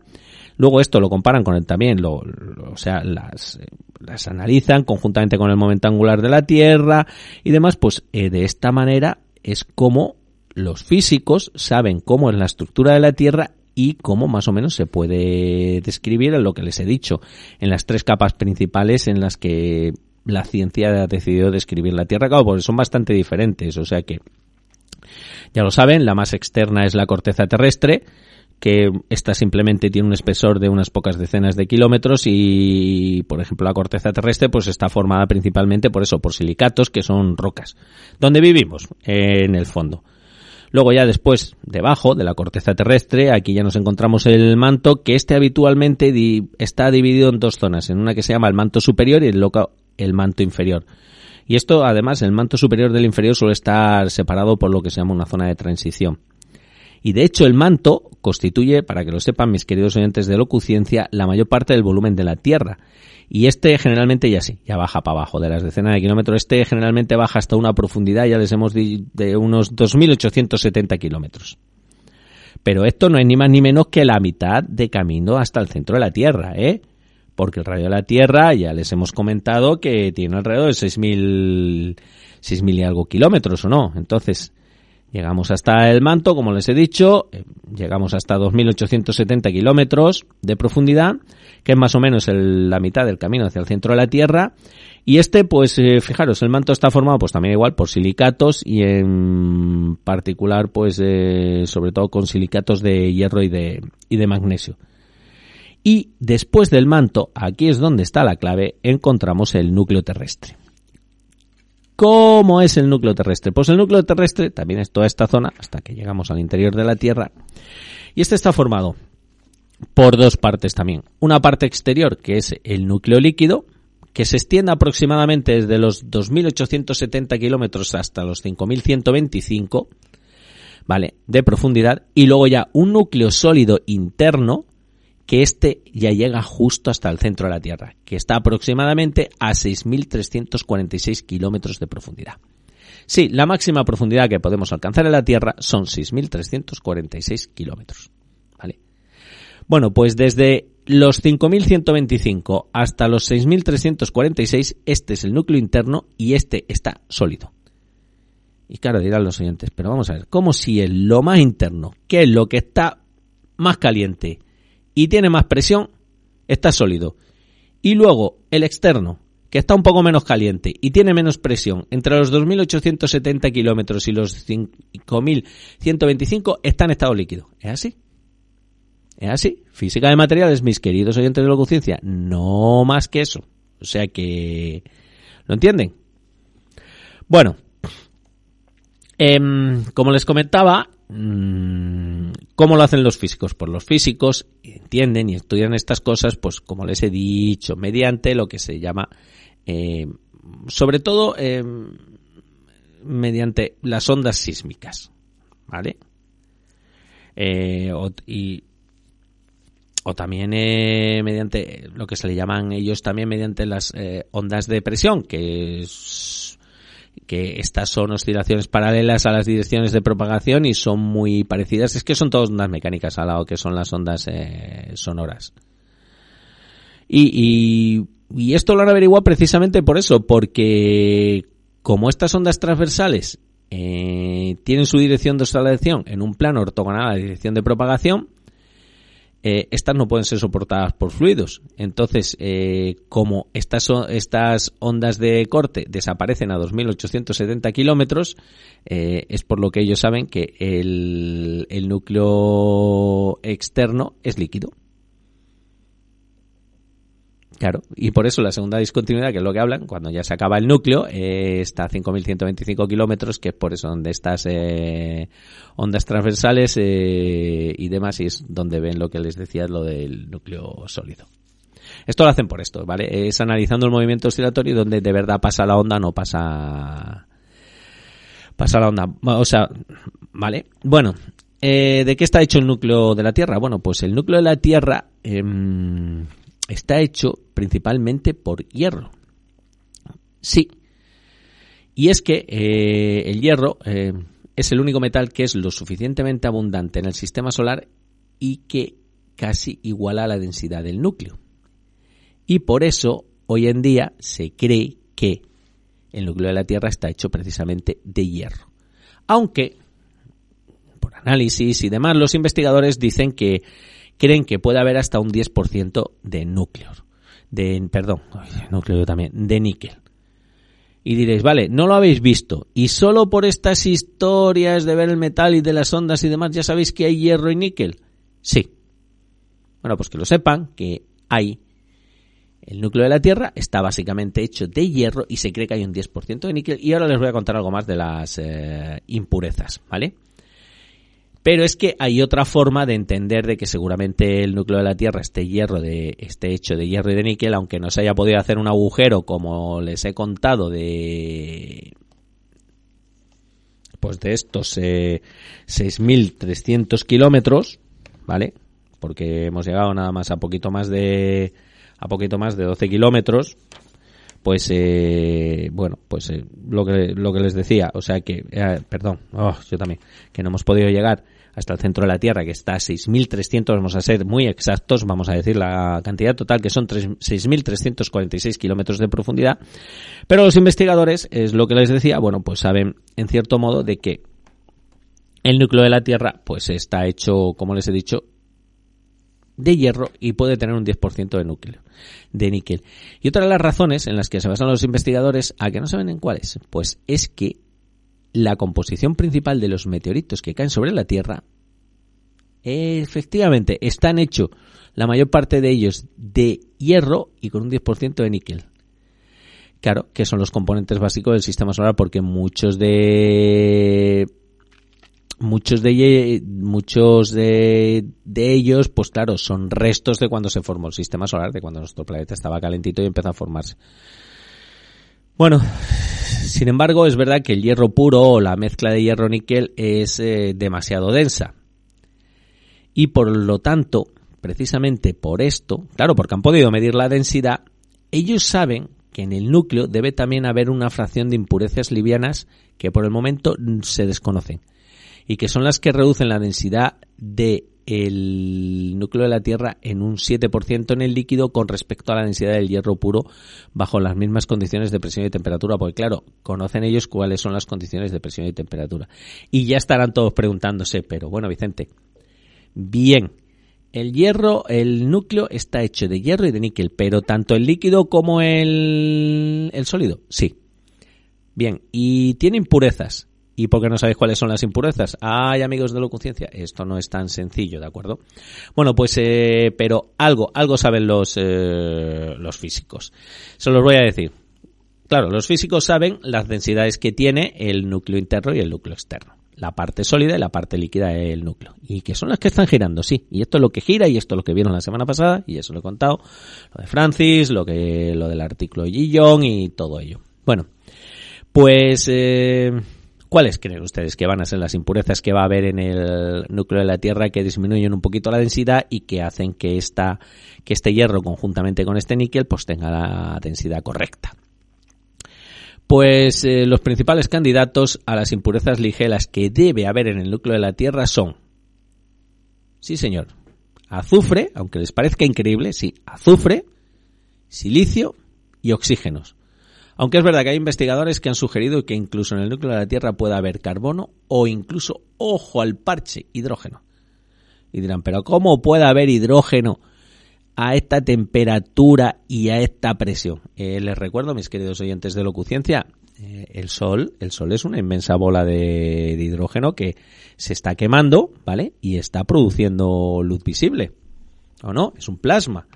Luego esto lo comparan con el también, lo, o sea, las, las analizan conjuntamente con el momento angular de la Tierra y demás, pues eh, de esta manera es como los físicos saben cómo es la estructura de la Tierra y cómo más o menos se puede describir en lo que les he dicho, en las tres capas principales en las que la ciencia ha decidido describir la Tierra, claro, porque son bastante diferentes, o sea que ya lo saben, la más externa es la corteza terrestre, que esta simplemente tiene un espesor de unas pocas decenas de kilómetros y, por ejemplo, la corteza terrestre pues está formada principalmente por eso, por silicatos que son rocas. ¿Dónde vivimos? en el fondo. Luego ya después, debajo de la corteza terrestre, aquí ya nos encontramos el manto, que este habitualmente está dividido en dos zonas, en una que se llama el manto superior y el, el manto inferior. Y esto, además, el manto superior del inferior suele estar separado por lo que se llama una zona de transición. Y de hecho el manto constituye, para que lo sepan mis queridos oyentes de locuciencia, la mayor parte del volumen de la Tierra. Y este generalmente ya sí, ya baja para abajo, de las decenas de kilómetros. Este generalmente baja hasta una profundidad, ya les hemos dicho, de unos 2.870 kilómetros. Pero esto no es ni más ni menos que la mitad de camino hasta el centro de la Tierra, ¿eh? Porque el radio de la Tierra, ya les hemos comentado que tiene alrededor de 6.000, 6.000 y algo kilómetros, ¿o no? Entonces, Llegamos hasta el manto, como les he dicho, eh, llegamos hasta 2.870 kilómetros de profundidad, que es más o menos la mitad del camino hacia el centro de la Tierra. Y este, pues eh, fijaros, el manto está formado pues también igual por silicatos y en particular pues eh, sobre todo con silicatos de hierro y de, y de magnesio. Y después del manto, aquí es donde está la clave, encontramos el núcleo terrestre. ¿Cómo es el núcleo terrestre? Pues el núcleo terrestre también es toda esta zona hasta que llegamos al interior de la Tierra. Y este está formado por dos partes también. Una parte exterior, que es el núcleo líquido, que se extiende aproximadamente desde los 2.870 kilómetros hasta los 5.125. ¿vale? De profundidad y luego ya un núcleo sólido interno que este ya llega justo hasta el centro de la Tierra, que está aproximadamente a 6.346 kilómetros de profundidad. Sí, la máxima profundidad que podemos alcanzar en la Tierra son 6.346 kilómetros. ¿Vale? Bueno, pues desde los 5.125 hasta los 6.346, este es el núcleo interno y este está sólido. Y claro, dirán los oyentes, pero vamos a ver, ¿cómo si el lo más interno, que es lo que está más caliente, y tiene más presión, está sólido. Y luego el externo, que está un poco menos caliente y tiene menos presión, entre los 2.870 kilómetros y los 5.125 está en estado líquido. ¿Es así? ¿Es así? Física de materiales, mis queridos oyentes de la conciencia, no más que eso. O sea que... ¿Lo entienden? Bueno, em, como les comentaba, Mm, ¿Cómo lo hacen los físicos? Pues los físicos entienden y estudian estas cosas, pues como les he dicho, mediante lo que se llama, eh, sobre todo, eh, mediante las ondas sísmicas, ¿vale? Eh, o, y, o también mediante lo que se le llaman ellos también mediante las ondas de presión, que es que estas son oscilaciones paralelas a las direcciones de propagación y son muy parecidas. Es que son todas ondas mecánicas al lado que son las ondas eh, sonoras. Y, esto lo han averiguado precisamente por eso, porque como estas ondas transversales eh, tienen su dirección de oscilación en un plano ortogonal a la dirección de propagación, eh, estas no pueden ser soportadas por fluidos. Entonces, eh, como estas, estas ondas de corte desaparecen a 2.870 kilómetros, eh, es por lo que ellos saben que el, el núcleo externo es líquido. Claro, y por eso la segunda discontinuidad, que es lo que hablan, cuando ya se acaba el núcleo, eh, está a 5.125 kilómetros, que es por eso donde estas eh, ondas transversales eh, y demás, y es donde ven lo que les decía, lo del núcleo sólido. Esto lo hacen por esto, ¿vale? Es analizando el movimiento oscilatorio donde de verdad pasa la onda, no pasa pasa la onda. O sea, ¿vale? Bueno, eh, ¿de qué está hecho el núcleo de la Tierra? Bueno, pues el núcleo de la Tierra eh, está hecho principalmente por hierro. Sí. Y es que eh, el hierro eh, es el único metal que es lo suficientemente abundante en el sistema solar y que casi iguala la densidad del núcleo. Y por eso hoy en día se cree que el núcleo de la Tierra está hecho precisamente de hierro. Aunque, por análisis y demás, los investigadores dicen que creen que puede haber hasta un 10% de núcleo, de, perdón, núcleo también, de níquel. Y diréis, vale, no lo habéis visto. Y solo por estas historias de ver el metal y de las ondas y demás, ya sabéis que hay hierro y níquel. Sí. Bueno, pues que lo sepan, que hay. El núcleo de la Tierra está básicamente hecho de hierro y se cree que hay un 10% de níquel. Y ahora les voy a contar algo más de las eh, impurezas, ¿vale? Pero es que hay otra forma de entender de que seguramente el núcleo de la Tierra esté hierro de esté hecho de hierro y de níquel, aunque no se haya podido hacer un agujero como les he contado de pues de estos eh, 6.300 kilómetros, ¿vale? Porque hemos llegado nada más a poquito más de a poquito más de 12 kilómetros, pues eh, bueno, pues eh, lo que lo que les decía, o sea que, eh, perdón, oh, yo también, que no hemos podido llegar hasta el centro de la Tierra, que está a 6.300, vamos a ser muy exactos, vamos a decir la cantidad total, que son 6.346 kilómetros de profundidad, pero los investigadores, es lo que les decía, bueno, pues saben en cierto modo de que el núcleo de la Tierra, pues está hecho, como les he dicho, de hierro y puede tener un 10% de núcleo, de níquel. Y otra de las razones en las que se basan los investigadores, a que no saben en cuáles, pues es que la composición principal de los meteoritos que caen sobre la Tierra, efectivamente, están hechos, la mayor parte de ellos, de hierro y con un 10% de níquel. Claro, que son los componentes básicos del sistema solar porque muchos de muchos de muchos de, de, ellos pues claro son restos de cuando se formó el sistema solar de cuando nuestro planeta estaba calentito y empezó a formarse Bueno, sin embargo, es verdad que el hierro puro o la mezcla de hierro-níquel es eh, demasiado densa. Y por lo tanto, precisamente por esto, claro, porque han podido medir la densidad, ellos saben que en el núcleo debe también haber una fracción de impurezas livianas que por el momento se desconocen y que son las que reducen la densidad del núcleo de la Tierra en un 7% en el líquido con respecto a la densidad del hierro puro bajo las mismas condiciones de presión y temperatura, porque claro, conocen ellos cuáles son las condiciones de presión y temperatura. Y ya estarán todos preguntándose, pero bueno, Vicente, bien, el hierro, el núcleo está hecho de hierro y de níquel, pero tanto el líquido como el, el sólido, sí. Bien, y tiene impurezas. ¿Y por qué no sabéis cuáles son las impurezas? Ay, amigos de Locuciencia, esto no es tan sencillo, ¿de acuerdo? Bueno, pues, eh, pero algo, algo saben los, eh, los físicos. Se los voy a decir. Claro, los físicos saben las densidades que tiene el núcleo interno y el núcleo externo. La parte sólida y la parte líquida del núcleo. Y que son las que están girando, sí. Y esto es lo que gira y esto es lo que vieron la semana pasada, y eso lo he contado. Lo de Francis, lo que, lo del artículo de Gillon y todo ello. Bueno, pues, eh, ¿Cuáles creen ustedes que van a ser las impurezas que va a haber en el núcleo de la Tierra que disminuyen un poquito la densidad y que hacen que, esta, que este hierro conjuntamente con este níquel pues tenga la densidad correcta? Pues eh, los principales candidatos a las impurezas ligeras que debe haber en el núcleo de la Tierra son, sí señor, azufre, aunque les parezca increíble, sí, azufre, silicio y oxígenos. Aunque es verdad que hay investigadores que han sugerido que incluso en el núcleo de la Tierra pueda haber carbono o incluso, ojo al parche, hidrógeno. Y dirán, pero ¿cómo puede haber hidrógeno a esta temperatura y a esta presión? Eh, les recuerdo, mis queridos oyentes de Locuciencia, eh, el Sol, el Sol es una inmensa bola de, de hidrógeno que se está quemando, ¿vale? Y está produciendo luz visible. ¿O no? Es un plasma.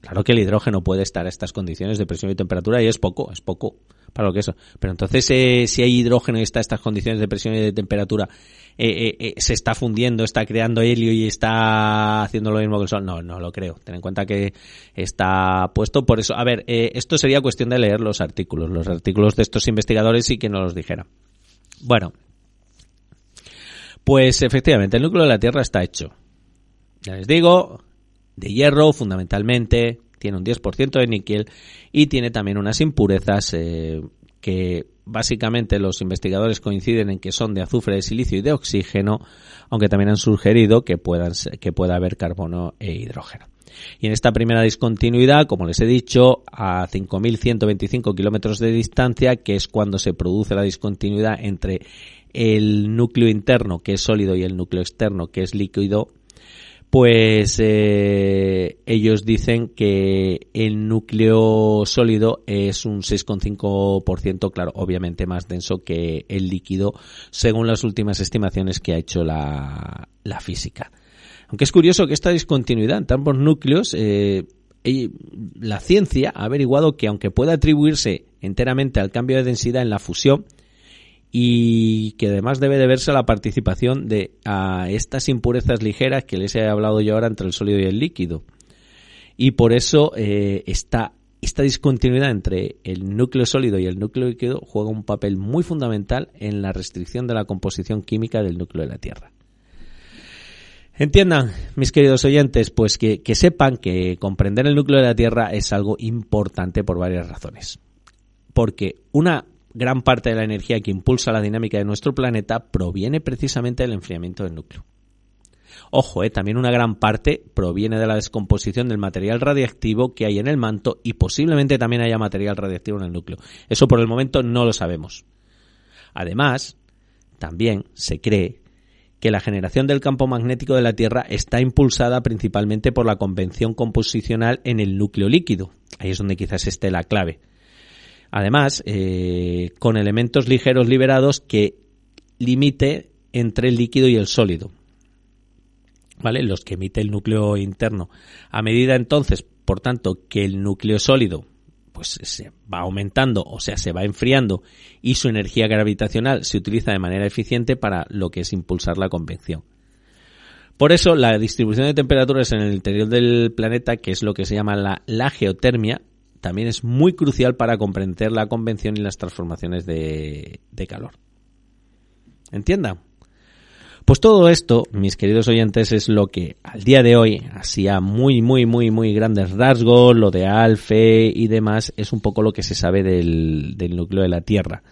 Claro que el hidrógeno puede estar a estas condiciones de presión y temperatura y es poco, es poco para lo que eso. Pero entonces, eh, si hay hidrógeno y está a estas condiciones de presión y de temperatura, eh, eh, se está fundiendo, está creando helio y está haciendo lo mismo que el Sol. No, no lo creo. Ten en cuenta que está puesto por eso. A ver, esto sería cuestión de leer los artículos, los artículos de estos investigadores y que nos los dijera. Bueno, pues efectivamente, el núcleo de la Tierra está hecho. Ya les digo, de hierro fundamentalmente, tiene un 10% de níquel y tiene también unas impurezas eh, que básicamente los investigadores coinciden en que son de azufre, de silicio y de oxígeno, aunque también han sugerido que, puedan, que pueda haber carbono e hidrógeno. Y en esta primera discontinuidad, como les he dicho, a 5.125 kilómetros de distancia, que es cuando se produce la discontinuidad entre el núcleo interno, que es sólido, y el núcleo externo, que es líquido, pues eh, ellos dicen que el núcleo sólido es un 6,5%, claro, obviamente más denso que el líquido, según las últimas estimaciones que ha hecho la, física. Aunque es curioso que esta discontinuidad entre ambos núcleos, eh, la ciencia ha averiguado que aunque pueda atribuirse enteramente al cambio de densidad en la fusión, y que además debe de verse la participación de a estas impurezas ligeras que les he hablado yo ahora entre el sólido y el líquido. Y por eso eh, esta, esta discontinuidad entre el núcleo sólido y el núcleo líquido juega un papel muy fundamental en la restricción de la composición química del núcleo de la Tierra. Entiendan, mis queridos oyentes, pues que, que sepan que comprender el núcleo de la Tierra es algo importante por varias razones. Porque una gran parte de la energía que impulsa la dinámica de nuestro planeta proviene precisamente del enfriamiento del núcleo. Ojo, eh, también una gran parte proviene de la descomposición del material radiactivo que hay en el manto y posiblemente también haya material radiactivo en el núcleo. Eso por el momento no lo sabemos. Además, también se cree que la generación del campo magnético de la Tierra está impulsada principalmente por la convención composicional en el núcleo líquido. Ahí es donde quizás esté la clave. Además, eh, con elementos ligeros liberados que limite entre el líquido y el sólido. ¿Vale? Los que emite el núcleo interno. A medida entonces, por tanto, que el núcleo sólido pues se va aumentando, o sea, se va enfriando y su energía gravitacional se utiliza de manera eficiente para lo que es impulsar la convección. Por eso, la distribución de temperaturas en el interior del planeta, que es lo que se llama la, la geotermia, también es muy crucial para comprender la convención y las transformaciones de, calor. ¿Entiendan? Pues todo esto, mis queridos oyentes, es lo que al día de hoy, hacía muy, muy, muy, muy grandes rasgos, lo de Alfe y demás, es un poco lo que se sabe del, del núcleo de la Tierra.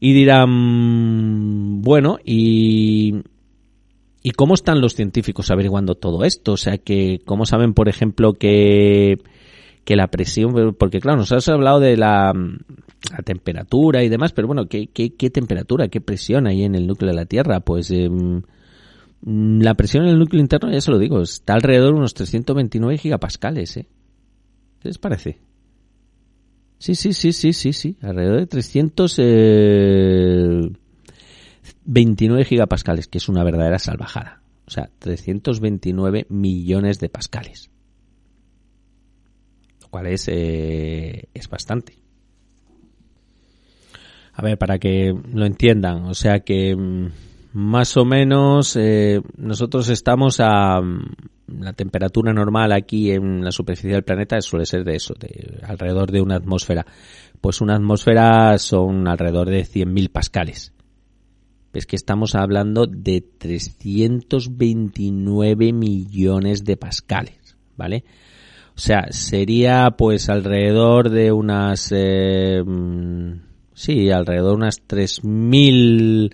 Y dirán, bueno, y, ¿y cómo están los científicos averiguando todo esto? O sea, que, ¿cómo saben, por ejemplo, que, que la presión, porque claro, nos has hablado de la, la temperatura y demás, pero bueno, ¿qué, qué, qué temperatura, qué presión hay en el núcleo de la Tierra? Pues eh, la presión en el núcleo interno, ya se lo digo, está alrededor de unos 329 gigapascales, ¿eh? ¿Qué les parece? Sí, sí, sí, sí, sí, sí, alrededor de 329 gigapascales, que es una verdadera salvajada. O sea, 329 millones de pascales. Cual es, eh, es bastante. A ver, para que lo entiendan, o sea que mm, más o menos eh, nosotros estamos a mm, la temperatura normal aquí en la superficie del planeta suele ser de eso, de alrededor de una atmósfera. Pues una atmósfera son alrededor de 100.000 pascales. Es que estamos hablando de 329 millones de pascales, ¿vale? O sea, sería pues alrededor de unas eh, mm, Sí, alrededor de unas 3.000,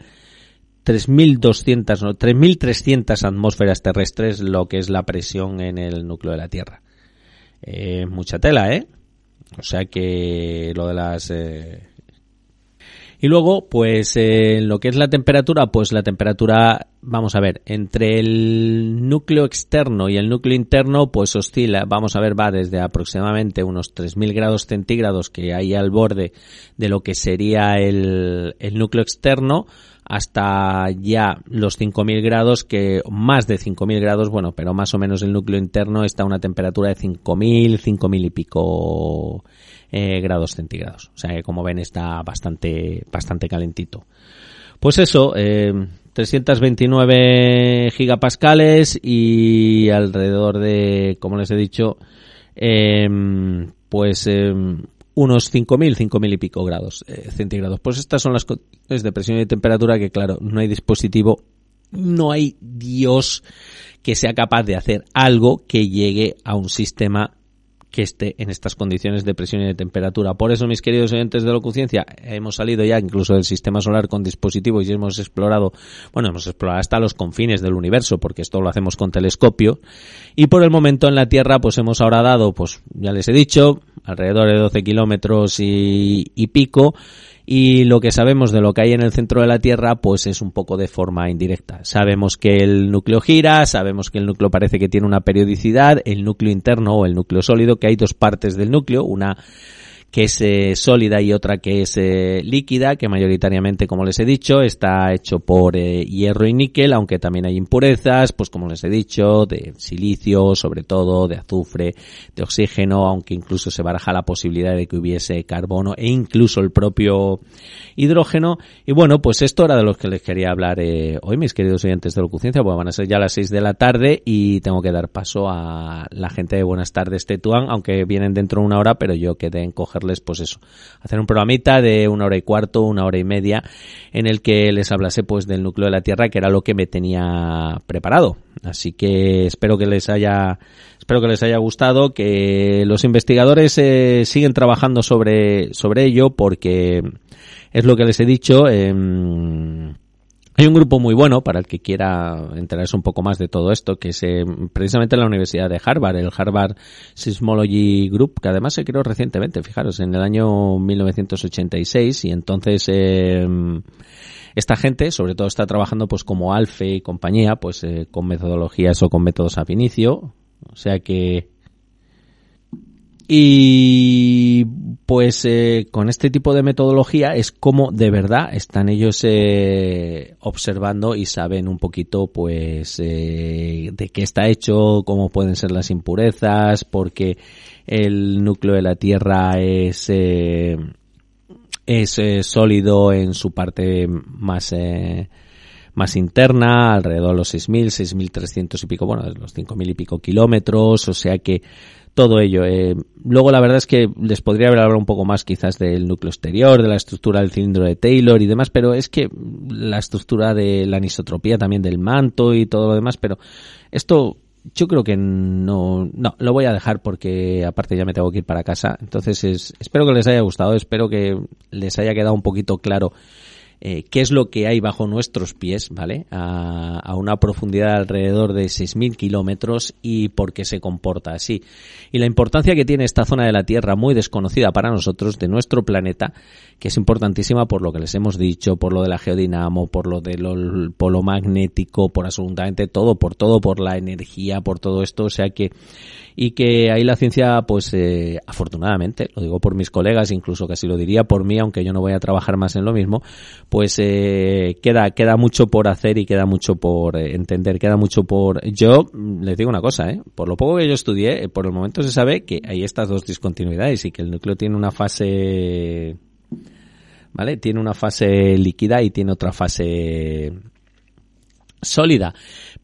3.200, no, 3.300 atmósferas terrestres, lo que es la presión en el núcleo de la Tierra. Eh, mucha tela, ¿eh? O sea que lo de las eh, y luego, pues eh, lo que es la temperatura, pues la temperatura, vamos a ver, entre el núcleo externo y el núcleo interno, pues oscila, vamos a ver, va desde aproximadamente unos 3.000 grados centígrados que hay al borde de lo que sería el, el núcleo externo, hasta ya los 5.000 grados, que más de 5.000 grados, bueno, pero más o menos el núcleo interno está a una temperatura de 5.000, 5.000 y pico eh, grados centígrados. O sea que como ven está bastante, bastante calentito. Pues eso, eh, 329 gigapascales y alrededor de, como les he dicho, eh, pues eh, unos 5.000, 5.000 y pico grados eh, centígrados. Pues estas son las condiciones de presión y temperatura que, claro, no hay dispositivo, no hay Dios que sea capaz de hacer algo que llegue a un sistema que esté en estas condiciones de presión y de temperatura. Por eso, mis queridos oyentes de Locuciencia, hemos salido ya incluso del sistema solar con dispositivos y hemos explorado, bueno, hemos explorado hasta los confines del universo, porque esto lo hacemos con telescopio. Y por el momento en la Tierra, pues hemos ahora dado, pues ya les he dicho, alrededor de 12 kilómetros y, y pico y lo que sabemos de lo que hay en el centro de la Tierra pues es un poco de forma indirecta. Sabemos que el núcleo gira, sabemos que el núcleo parece que tiene una periodicidad, el núcleo interno o el núcleo sólido, que hay dos partes del núcleo, una que es eh, sólida y otra que es eh, líquida, que mayoritariamente, como les he dicho, está hecho por eh, hierro y níquel, aunque también hay impurezas, pues como les he dicho, de silicio, sobre todo, de azufre, de oxígeno, aunque incluso se baraja la posibilidad de que hubiese carbono e incluso el propio hidrógeno. Y bueno, pues esto era de lo que les quería hablar hoy, mis queridos oyentes de Locuciencia, pues van a ser ya las 6 de la tarde y tengo que dar paso a la gente de Buenas tardes Tetuán, aunque vienen dentro de una hora, pero yo quedé en coger pues eso, hacer un programita de una hora y cuarto, una hora y media, en el que les hablase, pues, del núcleo de la Tierra, que era lo que me tenía preparado. Así que espero que les haya, espero que les haya gustado, que los investigadores eh, siguen trabajando sobre, sobre ello, porque es lo que les he dicho, eh, hay un grupo muy bueno para el que quiera enterarse un poco más de todo esto, que es eh, precisamente la Universidad de Harvard, el Harvard Seismology Group, que además se creó recientemente, fijaros, en el año 1986 y entonces eh, esta gente, sobre todo, está trabajando pues como Alfe y compañía, pues eh, con metodologías o con métodos ab inicio, o sea que y pues eh, con este tipo de metodología es como de verdad están ellos eh, observando y saben un poquito pues eh, de qué está hecho, cómo pueden ser las impurezas, porque el núcleo de la Tierra es es sólido en su parte más más interna, alrededor de los 6.000, 6.300 y pico, bueno, los 5.000 y pico kilómetros, o sea que todo ello. Eh, luego la verdad es que les podría haber hablado un poco más quizás del núcleo exterior, de la estructura del cilindro de Taylor y demás, pero es que la estructura de la anisotropía también del manto y todo lo demás, pero esto yo creo que no, no, lo voy a dejar porque aparte ya me tengo que ir para casa. Entonces es, espero que les haya gustado, espero que les haya quedado un poquito claro eh, qué es lo que hay bajo nuestros pies, ¿vale? A, a una profundidad de alrededor de 6.000 kilómetros y por qué se comporta así. Y la importancia que tiene esta zona de la Tierra muy desconocida para nosotros, de nuestro planeta, que es importantísima por lo que les hemos dicho, por lo de la geodinamo, por lo del polo magnético, por absolutamente todo, por todo, por la energía, por todo esto, o sea que y que ahí la ciencia, pues eh, afortunadamente, lo digo por mis colegas, incluso casi lo diría por mí, aunque yo no voy a trabajar más en lo mismo, pues eh, queda queda mucho por hacer y queda mucho por eh, entender, queda mucho por. Yo les digo una cosa, ¿eh? por lo poco que yo estudié, por el momento se sabe que hay estas dos discontinuidades y que el núcleo tiene una fase ¿vale? Tiene una fase líquida y tiene otra fase sólida.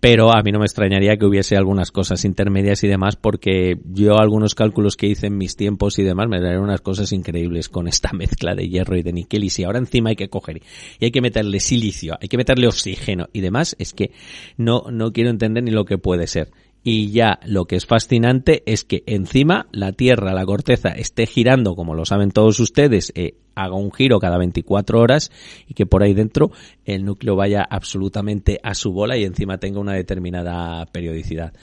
Pero a mí no me extrañaría que hubiese algunas cosas intermedias y demás, porque yo algunos cálculos que hice en mis tiempos y demás me darían unas cosas increíbles con esta mezcla de hierro y de níquel. Y si ahora encima hay que coger y hay que meterle silicio, hay que meterle oxígeno y demás, es que no, no quiero entender ni lo que puede ser. Y ya lo que es fascinante es que encima la Tierra, la corteza, esté girando, como lo saben todos ustedes, eh, haga un giro cada 24 horas y que por ahí dentro el núcleo vaya absolutamente a su bola y encima tenga una determinada periodicidad.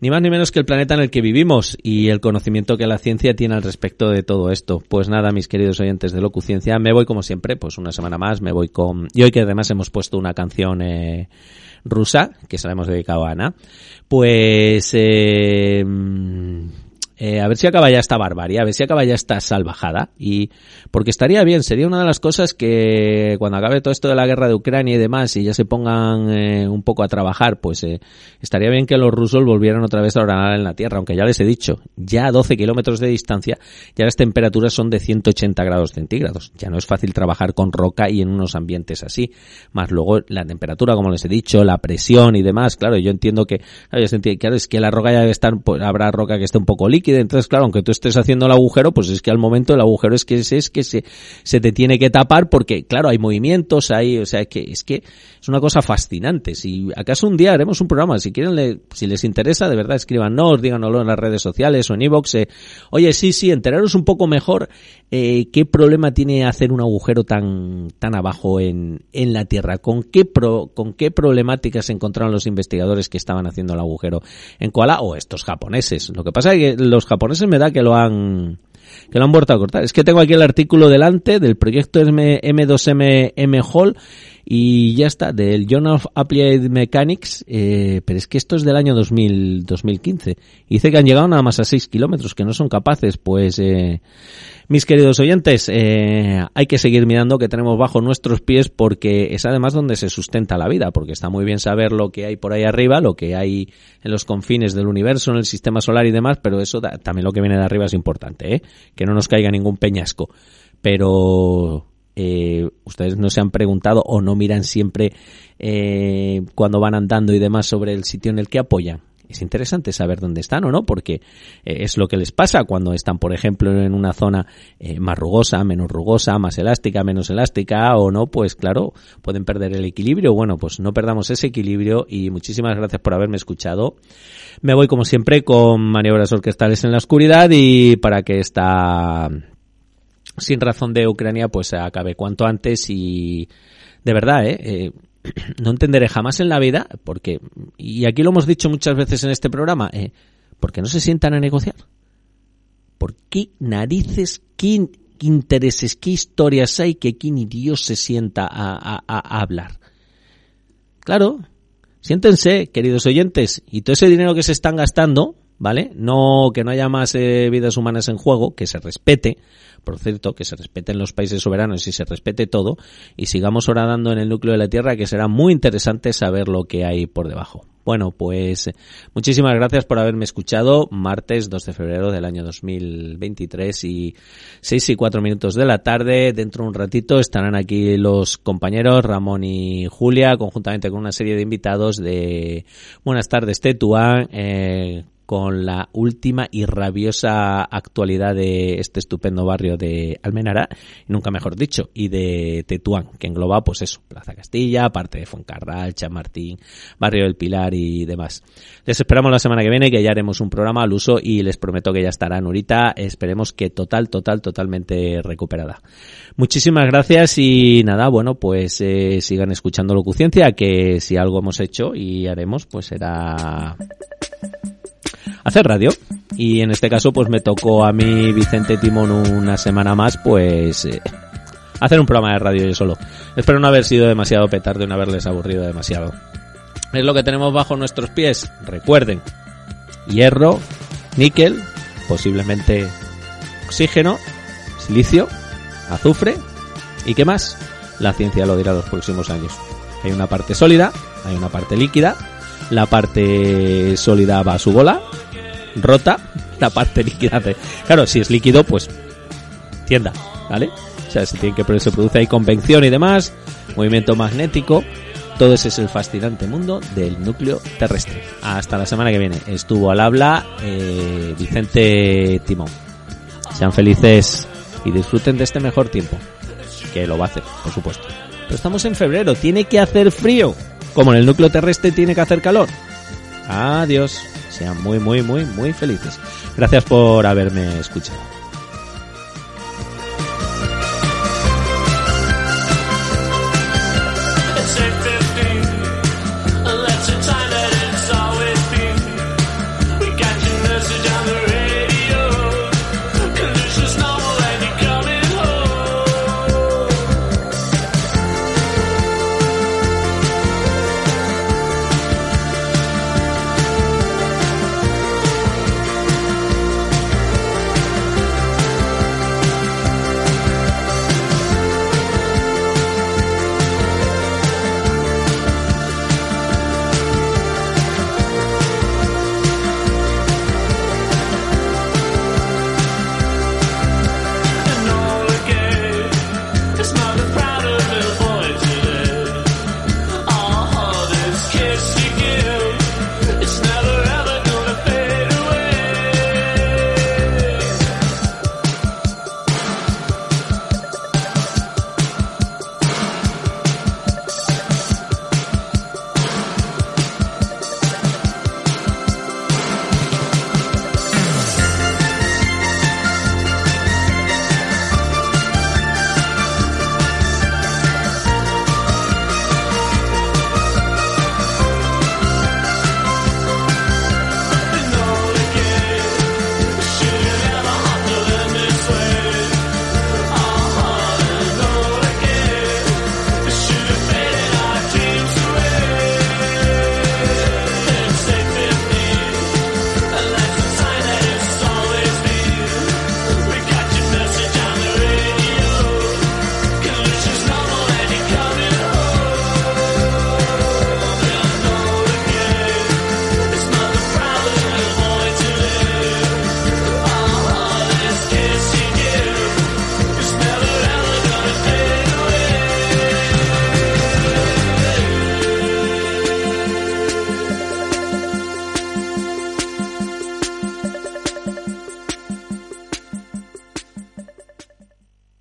Ni más ni menos que el planeta en el que vivimos y el conocimiento que la ciencia tiene al respecto de todo esto. Pues nada, mis queridos oyentes de Locuciencia, me voy como siempre, pues una semana más, me voy con... Y hoy que además hemos puesto una canción... Eh, rusa, que se la hemos dedicado a Ana, pues eh, eh, a ver si acaba ya esta barbarie, a ver si acaba ya esta salvajada. Y porque estaría bien, sería una de las cosas que cuando acabe todo esto de la guerra de Ucrania y demás y ya se pongan eh, un poco a trabajar, pues eh, estaría bien que los rusos volvieran otra vez a orar en la tierra, aunque ya les he dicho, ya a 12 kilómetros de distancia, ya las temperaturas son de 180 grados centígrados. Ya no es fácil trabajar con roca y en unos ambientes así. Más luego la temperatura, como les he dicho, la presión y demás. Claro, yo entiendo que, claro, es que la roca ya debe estar, pues, habrá roca que esté un poco líquida entonces, claro, aunque tú estés haciendo el agujero, pues es que al momento el agujero es que es, que se, se te tiene que tapar porque, claro, hay movimientos, hay, o sea, que es que es una cosa fascinante. Si acaso un día haremos un programa, si quieren, si les interesa, de verdad, escríbanos, díganoslo en las redes sociales o en iVoox. Eh, oye, sí, sí, enteraros un poco mejor eh, qué problema tiene hacer un agujero tan, tan abajo en, en la Tierra, con qué pro, con qué problemáticas se encontraron los investigadores que estaban haciendo el agujero en Koala o estos japoneses. Lo que pasa es que los japoneses me da que lo han que lo han vuelto a cortar. Es que tengo aquí el artículo delante del proyecto M2M M Hall y ya está, del Journal of Applied Mechanics, eh, pero es que esto es del año 2000, 2015. Y dice que han llegado nada más a 6 kilómetros, que no son capaces, pues, eh, mis queridos oyentes, eh, hay que seguir mirando que tenemos bajo nuestros pies porque es además donde se sustenta la vida, porque está muy bien saber lo que hay por ahí arriba, lo que hay en los confines del universo, en el sistema solar y demás, pero eso también lo que viene de arriba es importante, ¿eh? que no nos caiga ningún peñasco. Pero eh, ustedes no se han preguntado o no miran siempre eh, cuando van andando y demás sobre el sitio en el que apoyan es interesante saber dónde están o no, porque eh, es lo que les pasa cuando están, por ejemplo, en una zona eh, más rugosa, menos rugosa, más elástica, menos elástica, o no, pues claro, pueden perder el equilibrio. Bueno, pues no perdamos ese equilibrio y muchísimas gracias por haberme escuchado. Me voy como siempre con maniobras orquestales en la oscuridad y para que esta sin razón de Ucrania pues acabe cuanto antes y de verdad, ¿eh? eh no entenderé jamás en la vida, porque, y aquí lo hemos dicho muchas veces en este programa, eh, porque no se sientan a negociar. ¿Por qué narices, qué, intereses, qué historias hay que aquí ni Dios se sienta a, a hablar? Claro, siéntense, queridos oyentes, y todo ese dinero que se están gastando, ¿vale? No, que no haya más eh, vidas humanas en juego, que se respete, por cierto, que se respeten los países soberanos y se respete todo, y sigamos horadando en el núcleo de la Tierra, que será muy interesante saber lo que hay por debajo. Bueno, pues muchísimas gracias por haberme escuchado. Martes 2 de febrero del año 2023 y 6 y 4 minutos de la tarde. Dentro de un ratito estarán aquí los compañeros Ramón y Julia, conjuntamente con una serie de invitados de Buenas tardes, Tetuán. Eh, con la última y rabiosa actualidad de este estupendo barrio de Almenara, nunca mejor dicho, y de Tetuán, que engloba pues eso, Plaza Castilla, parte de Foncarral, Chamartín, Barrio del Pilar y demás. Les esperamos la semana que viene que ya haremos un programa al uso y les prometo que ya estará Nurita, esperemos que total, total, totalmente recuperada. Muchísimas gracias y nada, bueno, pues eh, sigan escuchando Locuciencia, que si algo hemos hecho y haremos, pues será hacer radio. Y en este caso, pues me tocó a mí, Vicente Timón, una semana más, pues eh, hacer un programa de radio yo solo. Espero no haber sido demasiado petardo y no haberles aburrido demasiado. Es lo que tenemos bajo nuestros pies. Recuerden, hierro, níquel, posiblemente oxígeno, silicio, azufre y qué más. La ciencia lo dirá los próximos años. Hay una parte sólida, hay una parte líquida. La parte sólida va a su bola rota, la parte líquida Claro, si es líquido, pues tienda, ¿vale? O sea, se tiene que se produce ahí convección y demás, movimiento magnético. Todo ese es el fascinante mundo del núcleo terrestre. Hasta la semana que viene. Estuvo al habla eh, Vicente Timón. Sean felices y disfruten de este mejor tiempo. Que lo va a hacer, por supuesto. Pero estamos en febrero, tiene que hacer frío. Como en el núcleo terrestre tiene que hacer calor. Adiós sean muy, muy, muy, muy felices. Gracias por haberme escuchado.